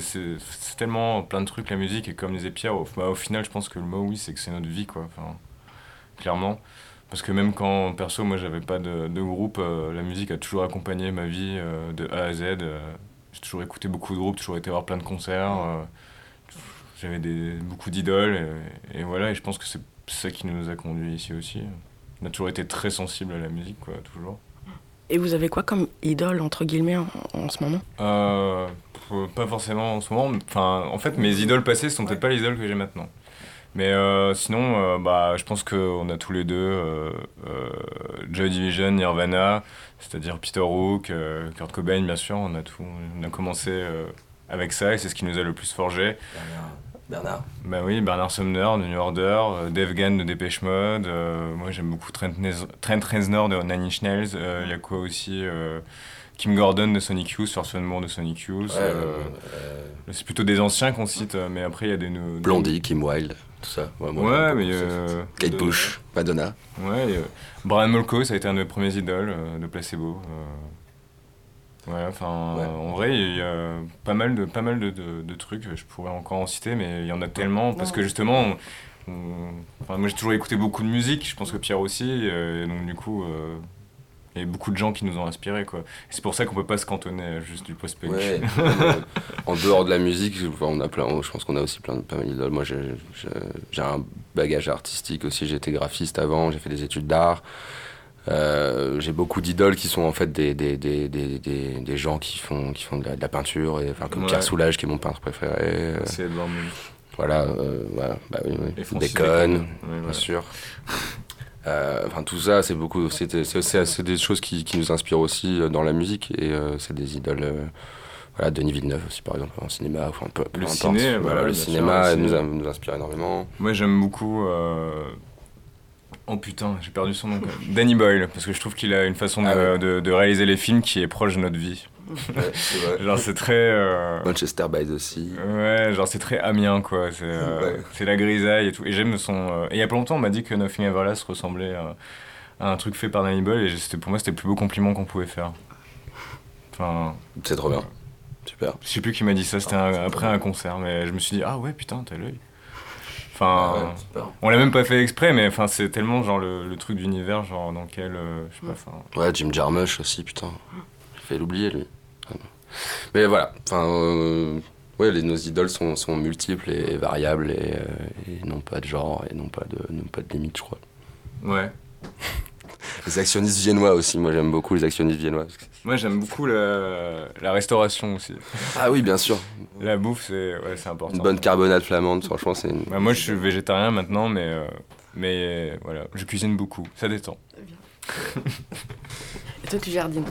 tellement plein de trucs la musique. Et comme disait Pierre, au, bah, au final, je pense que le mot oui, c'est que c'est notre vie, quoi. Enfin, clairement. Parce que même quand, perso, moi, j'avais pas de, de groupe, euh, la musique a toujours accompagné ma vie euh, de A à Z. euh, j'ai toujours écouté beaucoup de groupes, toujours été voir plein de concerts. j'avais des, beaucoup d'idoles. Et, et voilà, et je pense que c'est ça qui nous a conduits ici aussi. On a toujours été très sensible à la musique, quoi, toujours. Et vous avez quoi comme idole, entre guillemets, en, en ce moment? Pas forcément en ce moment. Enfin, en fait, mes idoles passées sont peut-être pas les idoles que j'ai maintenant. Mais euh, sinon, euh, bah, je pense qu'on a tous les deux euh, Joy Division, Nirvana, c'est-à-dire Peter Hook, Kurt Cobain, bien sûr. On a, tout, on a commencé avec ça et c'est ce qui nous a le plus forgé. Bernard. Bah oui, Bernard Sumner de New Order, Dave Gann de Dépêche Mode. moi, j'aime beaucoup Trent, Reznor de Nine Inch Nails. Il y a quoi aussi Kim Gordon de Sonic Youth, First Moore de Sonic Youth. euh, c'est plutôt des anciens qu'on cite, mais après, il y a des- Blondie, Kim Wilde, tout ça. Ouais, moi, Ouais, mais... euh, Kate de- Bush, Madonna. Ouais, et, euh, Brian Molko, ça a été un de mes premiers idoles euh, de Placebo. euh. Ouais, enfin, Ouais. en vrai, il y a pas mal de, pas mal de, de, de trucs, je pourrais encore en citer, mais il y en a tellement, parce que justement, on- on- enfin, moi j'ai toujours écouté beaucoup de musique, je pense que Pierre aussi, et donc du coup, euh, il y a beaucoup de gens qui nous ont inspirés, quoi. C'est pour ça qu'on peut pas se cantonner juste du post-punk. Ouais. euh, en dehors de la musique, on a plein, je pense qu'on a aussi plein de pas mal d'idoles. Moi, j'ai un bagage artistique aussi. Été graphiste avant, j'ai fait des études d'art. Euh, j'ai beaucoup d'idoles qui sont en fait des, des, des, des, des, des gens qui font, qui font de la, de la peinture, et, enfin, comme Ouais. Pierre Soulages qui est mon peintre préféré. euh, C'est Edouard Moon. voilà, euh, voilà, bah oui, oui. Et Francis Bacon, Bacon. Ouais, bien sûr. Euh, Enfin, tout ça, c'est beaucoup. C'est des choses qui, qui nous inspirent aussi euh, dans la musique et euh, c'est des idoles. voilà, Denis Villeneuve aussi, par exemple, en cinéma. Enfin, peu, peu Le ciné, voilà, voilà, le cinéma sûr, nous, inspire énormément. Moi j'aime beaucoup. euh, Oh putain, j'ai perdu son nom. Danny Boyle, parce que je trouve qu'il a une façon de, Ah ouais. de- de réaliser les films qui est proche de notre vie. C'est vrai. Genre c'est très. euh, Manchester by the Sea. Ouais, genre c'est très Amiens quoi. C'est euh, Ouais. c'est la grisaille et tout. Et j'aime son. euh, Et il y a pas longtemps, on m'a dit que Nothing Ever Last ressemblait à, à un truc fait par Danny Boyle et c'était- pour moi c'était le plus beau compliment qu'on pouvait faire. Enfin, C'est trop bien. Super. je sais plus qui m'a dit ça, c'était un- après un concert, mais je me suis dit, ah ouais, putain, t'as l'œil. Enfin. Ah ouais. On l'a même pas fait exprès, mais enfin c'est tellement genre le, le truc d'univers genre dans lequel euh, je sais pas. Enfin, Ouais, Jim Jarmusch aussi, putain. J'ai fait l'oublier, lui. Mais voilà, enfin, euh, ouais, les, nos idoles sont, sont multiples et variables et, euh, et n'ont pas de genre et n'ont pas de, n'ont pas de limite, je crois. ouais. Les actionnistes viennois aussi, moi j'aime beaucoup les actionnistes viennois. Moi j'aime beaucoup la, la restauration aussi. Ah oui, bien sûr. La bouffe c'est ouais, c'est important. Une bonne carbonade flamande, franchement, c'est une. Bah, moi je suis végétarien maintenant, mais euh, mais voilà, je cuisine beaucoup, ça détend. Et toi, tu jardines?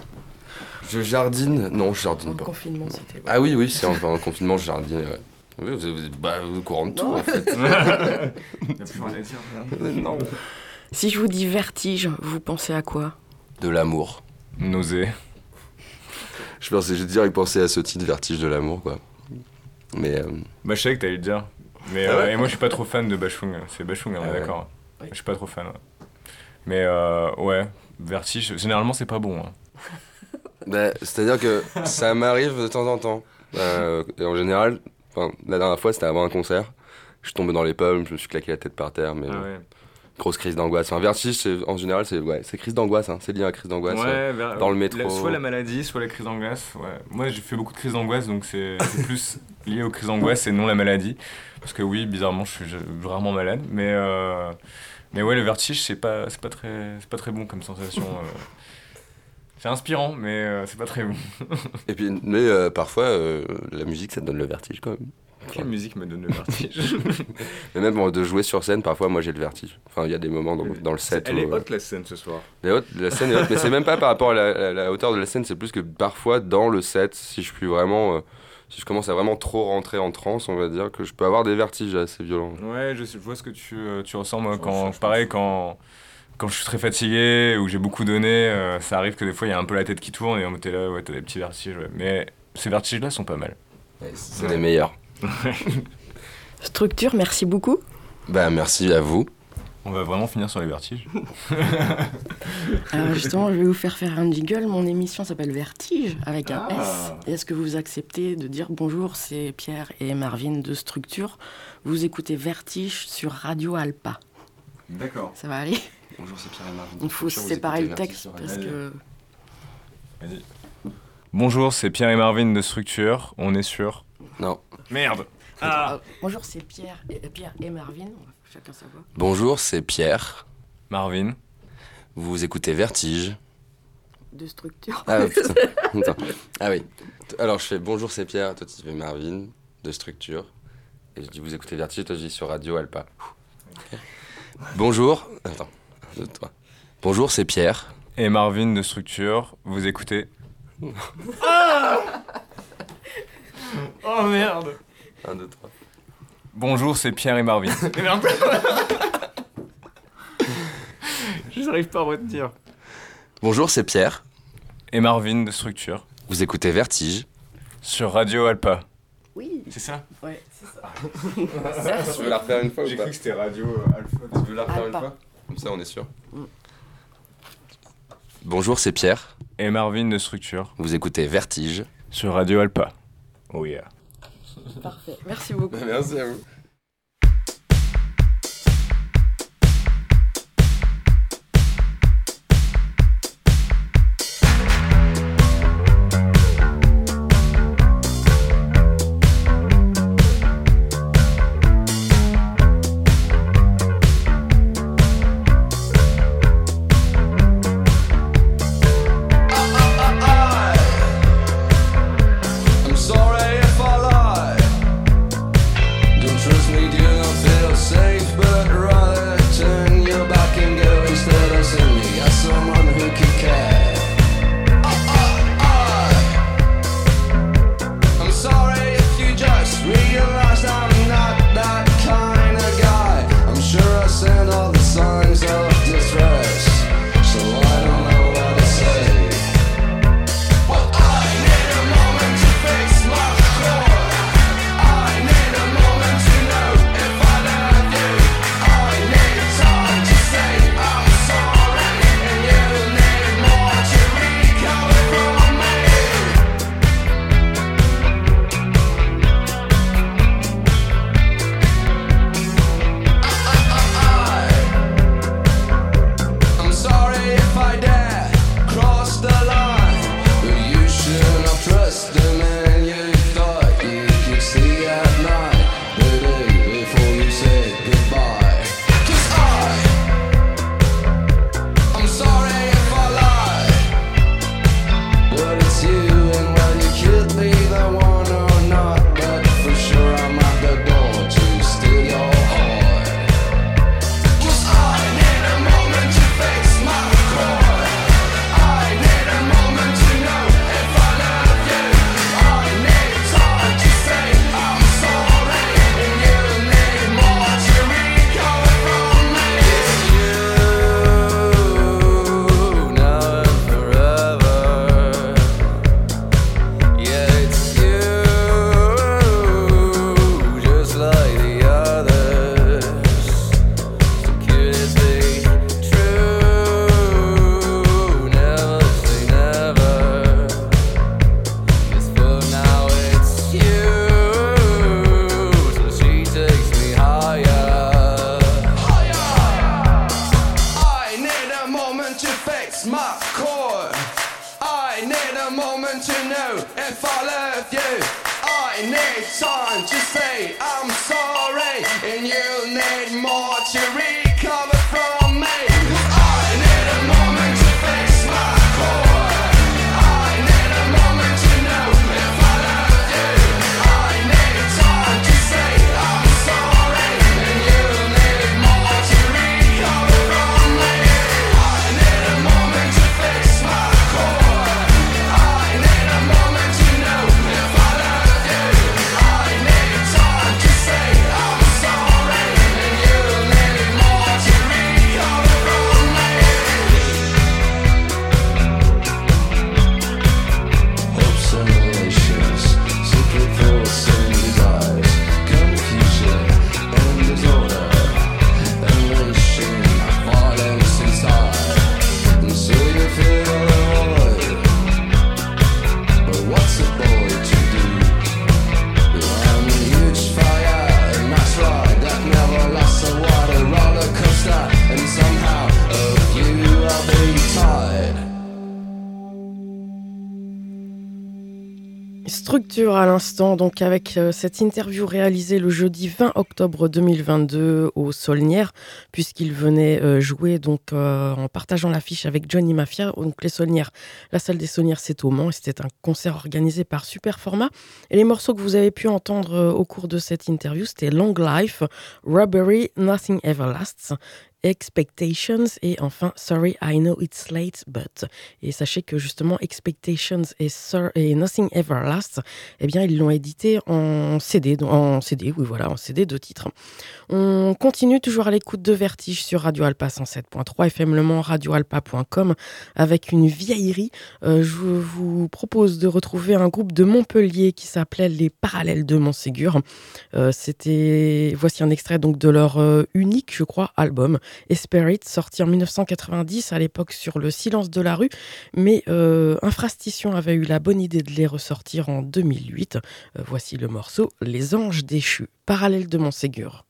Je jardine Non, je jardine En pas. confinement, c'était. Ah oui, oui, c'est en, en confinement, je jardine. ouais. Oui, vous êtes bah, vous au courant de tout, en fait. non. Si je vous dis vertige, vous pensez à quoi? De l'amour. Nausée. Je pensais, j'ai direct pensé à ce titre, Vertige de l'amour, quoi. Mais. euh, Bah je savais que t'allais le dire. Mais Ah euh, ouais et moi je suis pas trop fan de Bashung. C'est Bashung, on Ah est ouais. d'accord. Ouais. Je suis pas trop fan. ouais. Mais euh, ouais, vertige. Généralement c'est pas bon. hein. Bah, C'est-à-dire que ça m'arrive de temps en temps. Euh, et en général, la dernière fois, c'était avant un concert. Je suis tombé dans les pommes, je me suis claqué la tête par terre, mais Ah ouais. grosse crise d'angoisse. Un vertige, en général, c'est ouais, crise d'angoisse. hein. C'est lié à crise d'angoisse. Ouais, vers- dans le métro. la- soit la maladie, soit la crise d'angoisse. Ouais. Moi, j'ai fait beaucoup de crises d'angoisse, donc c'est plus lié aux crises d'angoisse et non la maladie. Parce que oui, bizarrement, je suis rarement malade. Mais, euh, mais ouais, le vertige, c'est pas, pas, très, pas très bon comme sensation. euh. C'est inspirant, mais euh, c'est pas très bon. Et puis, mais euh, parfois, euh, la musique, ça te donne le vertige quand même. Quelle musique me donne le vertige Mais même de jouer sur scène, parfois, moi, j'ai le vertige. Enfin, il y a des moments dans, dans le set Elle où, est euh, haute la scène ce soir. La, haute- la scène est haute, mais c'est même pas par rapport à la, la- la hauteur de la scène, c'est plus que parfois dans le set, si je suis vraiment, euh, si je commence à vraiment trop rentrer en transe, on va dire que je peux avoir des vertiges assez violents. Ouais, je, sais- je vois ce que tu, euh, tu ressens, moi, Je quand, je pareil, quand, quand je suis très fatigué ou j'ai beaucoup donné, euh, ça arrive que des fois, il y a un peu la tête qui tourne et on t'es là, ouais, t'as des petits vertiges, ouais. Mais ces vertiges-là sont pas mal. C'est les meilleurs. Structure, merci beaucoup. Bah merci à vous. On va vraiment finir sur les vertiges. Alors justement, je vais vous faire faire un jiggle. Mon émission s'appelle Vertige avec un Ah. S. Est-ce que vous acceptez de dire bonjour, c'est Pierre et Marvin de Structure. Vous écoutez Vertige sur Radio Alpa. D'accord. Ça va aller? Bonjour, c'est Pierre et Marvin. Il faut séparer le texte parce que Vas-y. Bonjour, c'est Pierre et Marvin de Structure. On est sur. Non. Merde Ah, bonjour, c'est Pierre et, Pierre et Marvin. Chacun sa voix. Bonjour, c'est Pierre. Marvin. Vous écoutez Vertige. De Structure. Ah, putain. Attends. Ah oui. Alors je fais bonjour, c'est Pierre. Toi tu fais Marvin de Structure. Et je dis vous écoutez Vertige. Toi je dis sur Radio Alpa. Bonjour. Attends. Bonjour, c'est Pierre. Et Marvin de Structure. Vous écoutez. oh merde Un, deux, trois. Bonjour, c'est Pierre et Marvin. Je n'arrive pas à retenir. Bonjour, c'est Pierre. Et Marvin de Structure. Vous écoutez Vertige. Sur Radio Alpa. Oui, C'est ça? Ouais, c'est ça. Tu veux la refaire une fois ou pas? c'était Radio Alpha. Tu veux la refaire une fois? Comme ça, on est sûr. Mm. Bonjour, c'est Pierre. Et Marvin de Structure. Vous écoutez Vertige. Sur Radio Alpa. Oh yeah. Parfait. Merci beaucoup. Merci à vous. À l'instant, donc avec euh, cette interview réalisée le jeudi 20 octobre 2022 au Saulnières, puisqu'il venait euh, jouer donc euh, en partageant l'affiche avec Johnny Mafia. Donc les Saulnières, la salle des Saulnières, c'est au Mans, c'était un concert organisé par Super Format. Et les morceaux que vous avez pu entendre au cours de cette interview, c'était Long Life, Robbery, Nothing Ever Lasts. Expectations et enfin Sorry I Know It's Late But et sachez que justement Expectations et, Nothing Ever Lasts eh bien ils l'ont édité en CD en CD oui voilà en CD de titres. On continue toujours à l'écoute de Vertige sur Radio Alpa 107.3 FM Le Mans radioalpa.com avec une vieillerie. Euh, je vous propose de retrouver un groupe de Montpellier qui s'appelait les Parallèles de Montségur. Euh, c'était voici un extrait donc de leur euh, unique je crois album Spirit, sorti en 1990 à l'époque sur le silence de la rue, mais euh, Infrastition avait eu la bonne idée de les ressortir en 2008. Euh, voici le morceau Les Anges déchus, parallèle de Montségur.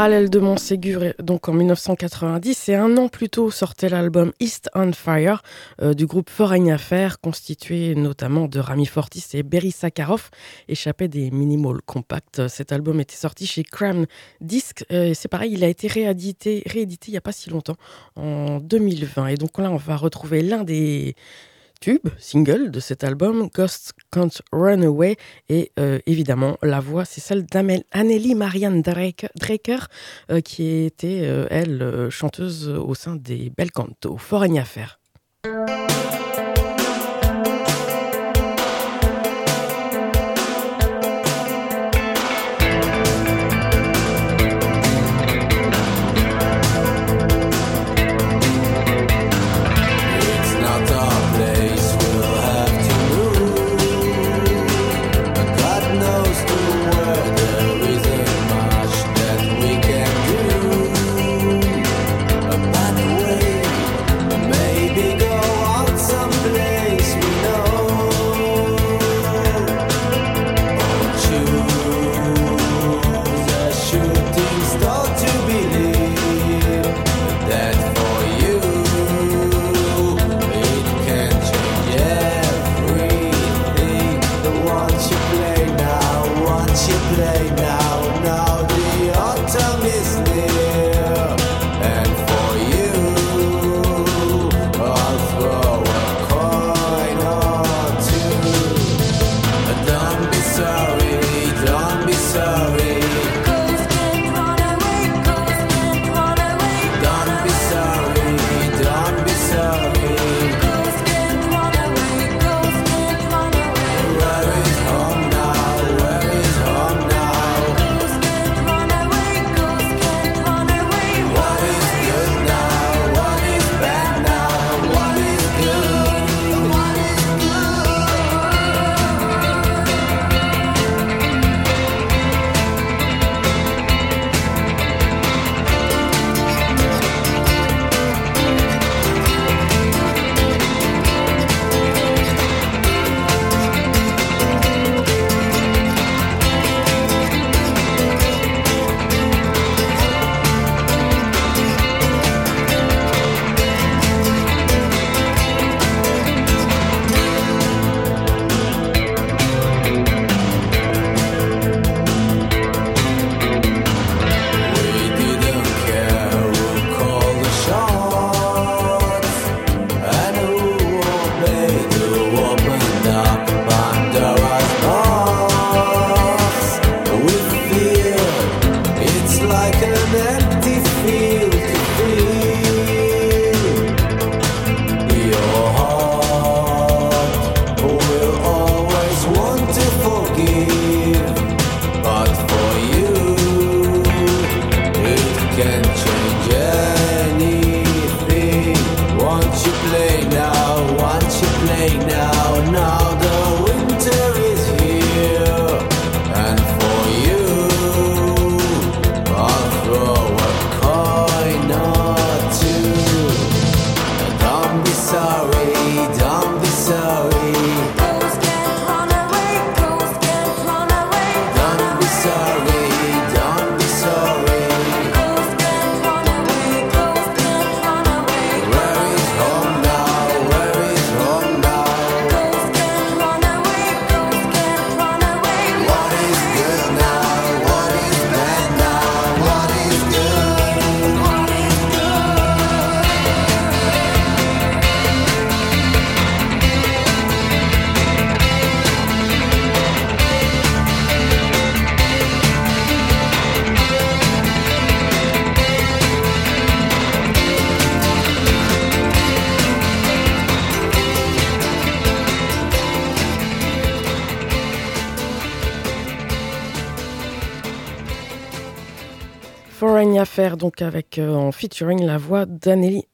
Parallèle de Montségur, donc en 1990, et un an plus tôt sortait l'album East on Fire euh, du groupe Foreign Affair, constitué notamment de Rami Fortis et Berry Sakharov, échappé des Minimal Compact. Cet album était sorti chez Cram Disc, euh, et c'est pareil, il a été réédité, réédité il n'y a pas si longtemps, en 2020. Et donc là, on va retrouver l'un des tube, single de cet album, Ghost Can't Run Away. Et euh, évidemment, la voix, c'est celle d'Anneli Marianne Draker, euh, qui était, euh, elle, euh, chanteuse au sein des Bel Canto. It's Donc avec euh, en featuring la voix d'Anneli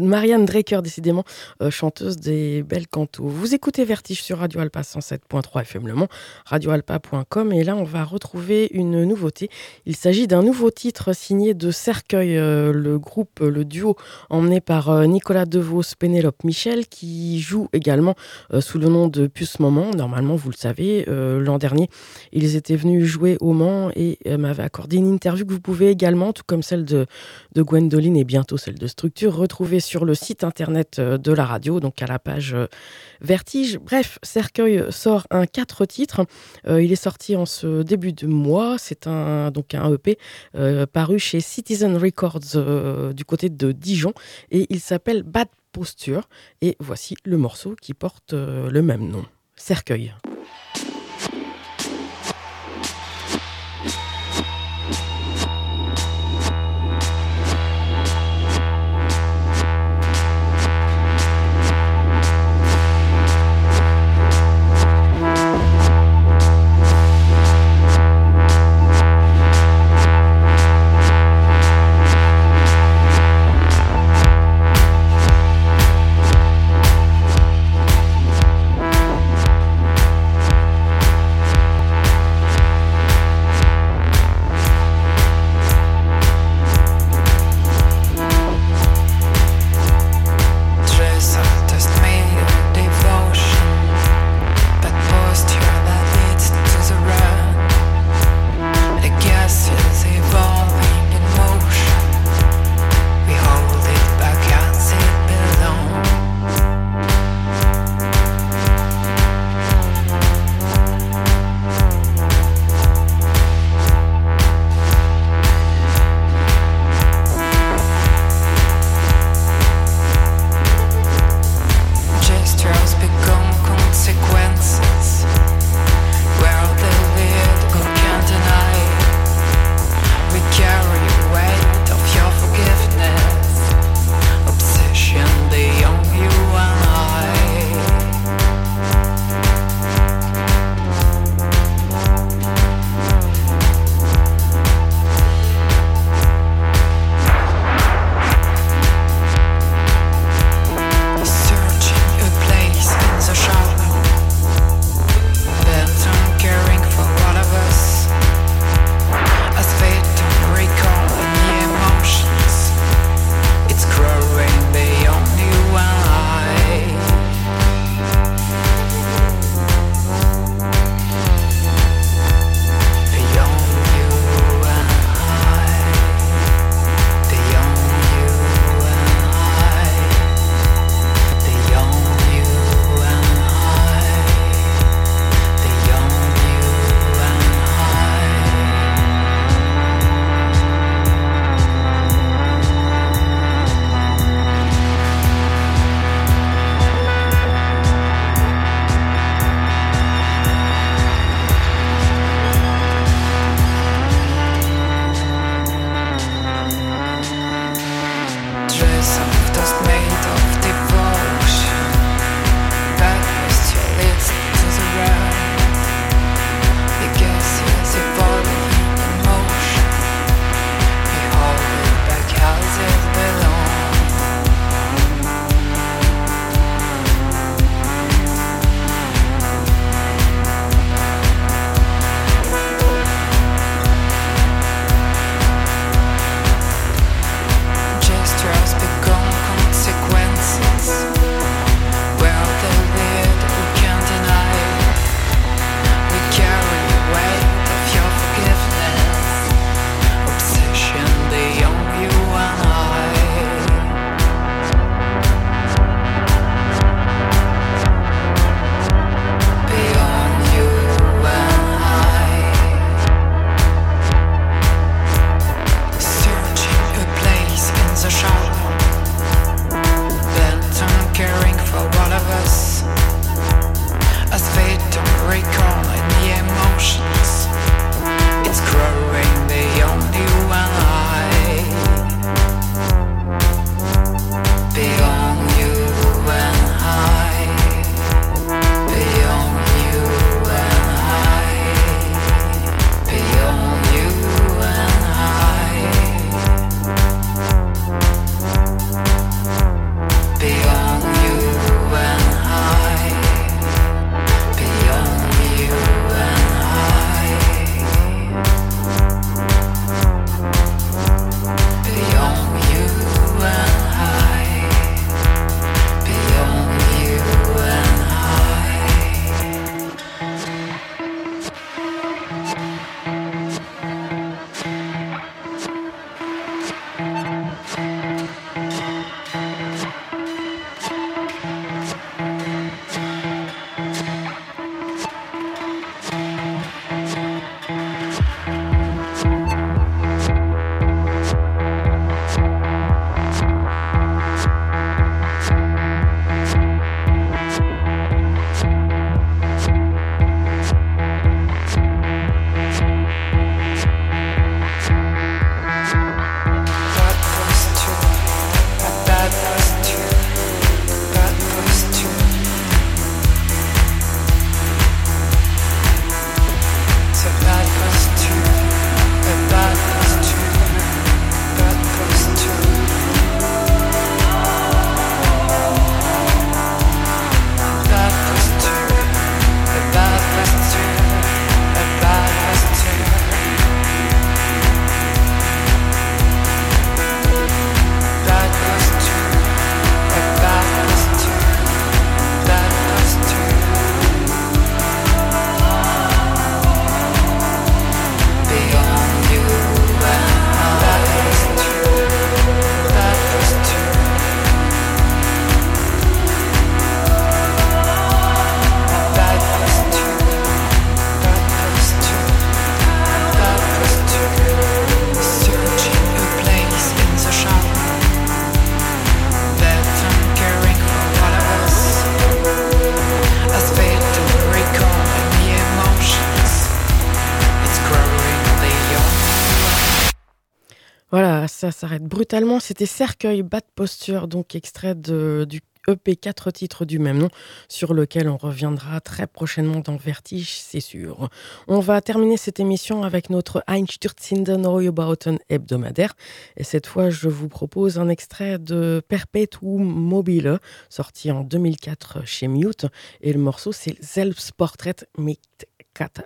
Marianne Draker, décidément, euh, chanteuse des belles cantos. Vous écoutez Vertige sur Radio Alpa 107.3 FM Le Mans, radioalpa.com. Et là, on va retrouver une nouveauté. Il s'agit d'un nouveau titre signé de Cercueil, euh, le groupe, le duo emmené par euh, Nicolas Devos, Pénélope Michel, qui joue également euh, sous le nom de Puce Moment. Normalement, vous le savez, euh, l'an dernier, ils étaient venus jouer au Mans et euh, m'avaient accordé une interview que vous pouvez également, tout comme celle de, de Gwendoline et bientôt celle de Structure, retrouver sur le site internet euh, de la radio, donc à la page euh, Vertige. Bref, Cercueil sort un quatre titres. Euh, il est sorti en ce début de mois. C'est un, donc un EP paru chez Citizen Records du côté de Dijon et il s'appelle Bad Posture. Et voici le morceau qui porte le même nom, Cercueil. Ça s'arrête brutalement. C'était Cercueil, Bas de posture, donc extrait du EP 4 titres du même nom, sur lequel on reviendra très prochainement dans Vertige, c'est sûr. On va terminer cette émission avec notre Einstürzenden Neubauten hebdomadaire. Et cette fois, je vous propose un extrait de Perpetuum mobile, sorti en 2004 chez Mute. Et le morceau, c'est Selbstportrait mit Kata.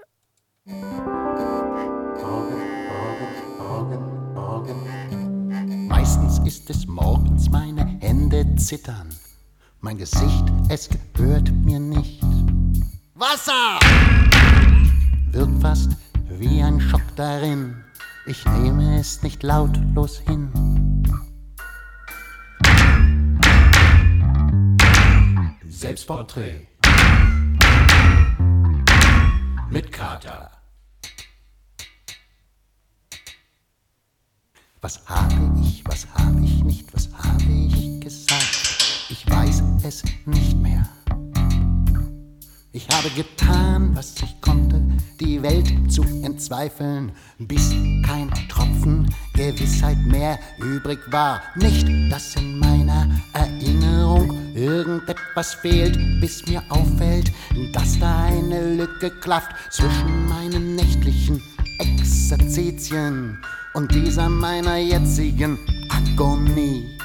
Meistens ist es morgens, meine Hände zittern. Mein Gesicht, es gehört mir nicht. Wasser! Wird fast wie ein Schock darin. Ich nehme es nicht lautlos hin. Selbstporträt. Mit Kater. Was habe ich, was habe ich nicht, was habe ich gesagt? Ich weiß es nicht mehr. Ich habe getan, was ich konnte, die Welt zu entzweifeln, bis kein Tropfen Gewissheit mehr übrig war. Nicht, dass in meiner Erinnerung irgendetwas fehlt, bis mir auffällt, dass da eine Lücke klafft zwischen meinen nächtlichen Exerzitien und dieser meiner jetzigen Agonie.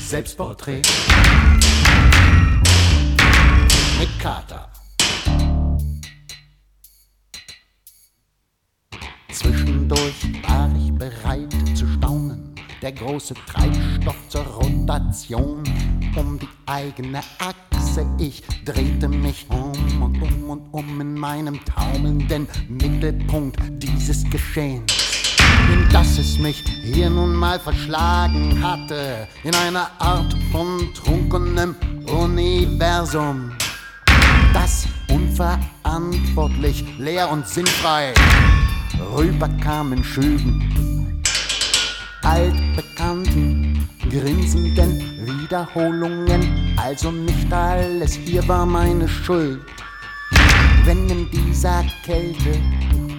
Selbstporträt mit Kater. Zwischendurch war ich bereit zu. Der große Treibstoff zur Rotation um die eigene Achse. Ich drehte mich um und um und um in meinem taumelnden Mittelpunkt dieses Geschehens in das es mich hier nun mal verschlagen hatte, in einer Art von trunkenem Universum, das unverantwortlich, leer und sinnfrei rüberkam in Schüben. Altbekannten, grinsenden Wiederholungen, also nicht alles hier war meine Schuld. Wenn in dieser Kälte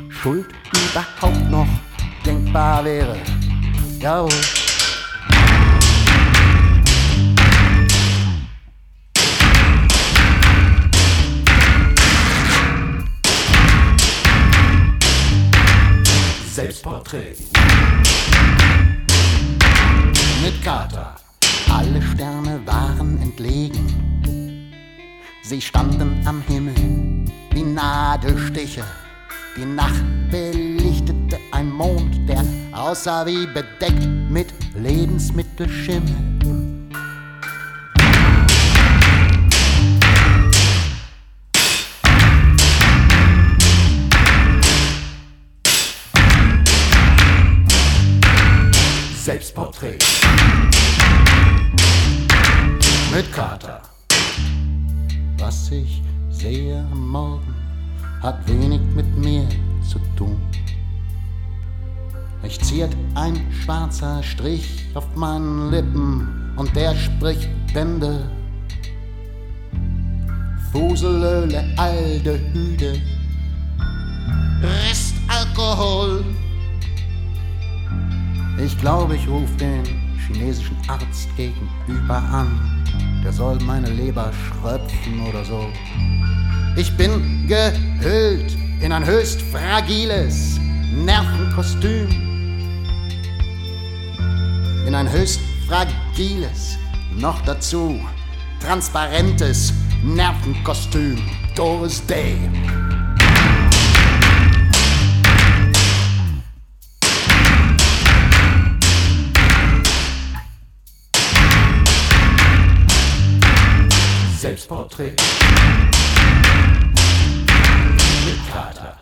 Schuld überhaupt noch denkbar wäre. Jawohl. Selbstporträt. Mit Kater. Alle Sterne waren entlegen. Sie standen am Himmel wie Nadelstiche. Die Nacht belichtete ein Mond, der aussah wie bedeckt mit Lebensmittelschimmel. Selbstporträt mit Kater. Was ich sehe am Morgen hat wenig mit mir zu tun. Mich ziert ein schwarzer Strich auf meinen Lippen und der spricht Bände. Fuselöle, Aldehyde, Restalkohol. Ich glaube, ich rufe den chinesischen Arzt gegenüber an. Der soll meine Leber schröpfen oder so. Ich bin gehüllt in ein höchst fragiles Nervenkostüm. In ein höchst fragiles, noch dazu transparentes Nervenkostüm. Doris Day. Selbstporträt. Mit Kater.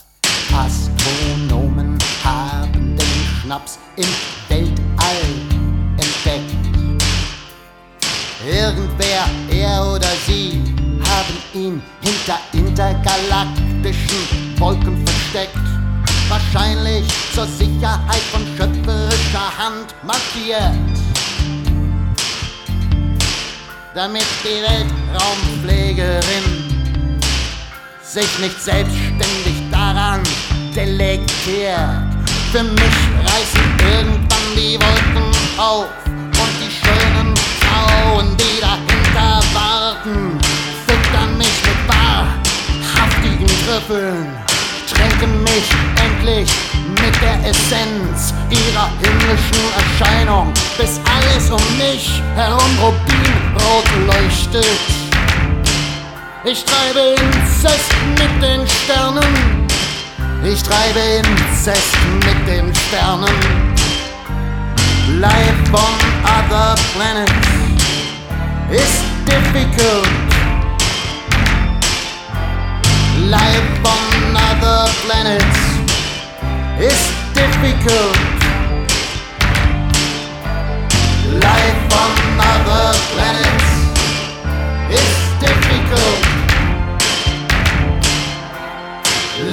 Astronomen haben den Schnaps im Weltall entdeckt. Irgendwer, er oder sie, haben ihn hinter intergalaktischen Wolken versteckt. Wahrscheinlich zur Sicherheit von schöpferischer Hand markiert. Damit die Weltraumpflegerin sich nicht selbstständig daran delektiert. Für mich reißen irgendwann die Wolken auf und die schönen Frauen, die dahinter warten, füttern mich mit wahrhaftigen Trüffeln, tränken mich endlich der Essenz ihrer himmlischen Erscheinung, bis alles um mich herum rubinrot leuchtet. Ich treibe Inzest mit den Sternen. Ich treibe Inzest mit den Sternen. Life on other planets is difficult. Life on other planets is difficult. Life on other planets is difficult.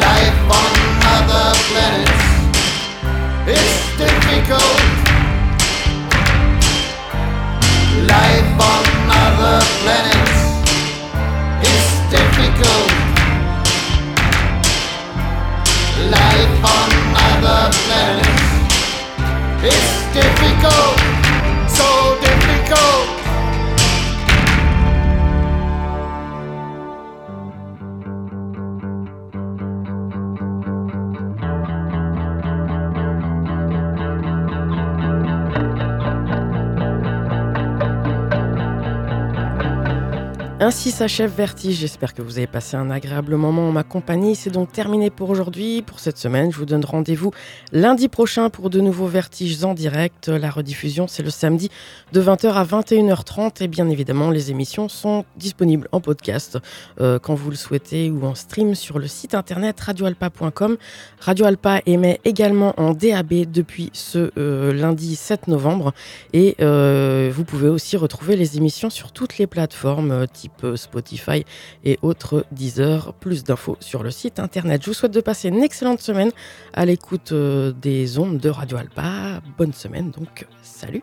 Life on other planets is difficult. Life on other planets is difficult. of. It's difficult, so difficult. Ainsi s'achève Vertige. J'espère que vous avez passé un agréable moment en ma compagnie. C'est donc terminé pour aujourd'hui, pour cette semaine. Je vous donne rendez-vous lundi prochain pour de nouveaux Vertiges en direct. La rediffusion, c'est le samedi de 20h à 21h30. Et bien évidemment, les émissions sont disponibles en podcast euh, quand vous le souhaitez ou en stream sur le site internet radioalpa.com. Radio Alpa émet également en DAB depuis ce euh, lundi 7 novembre. Et euh, vous pouvez aussi retrouver les émissions sur toutes les plateformes type Spotify et autres Deezer. Plus d'infos sur le site internet. Je vous souhaite de passer une excellente semaine à l'écoute euh, des ondes de Radio Alpa. Bonne semaine donc, salut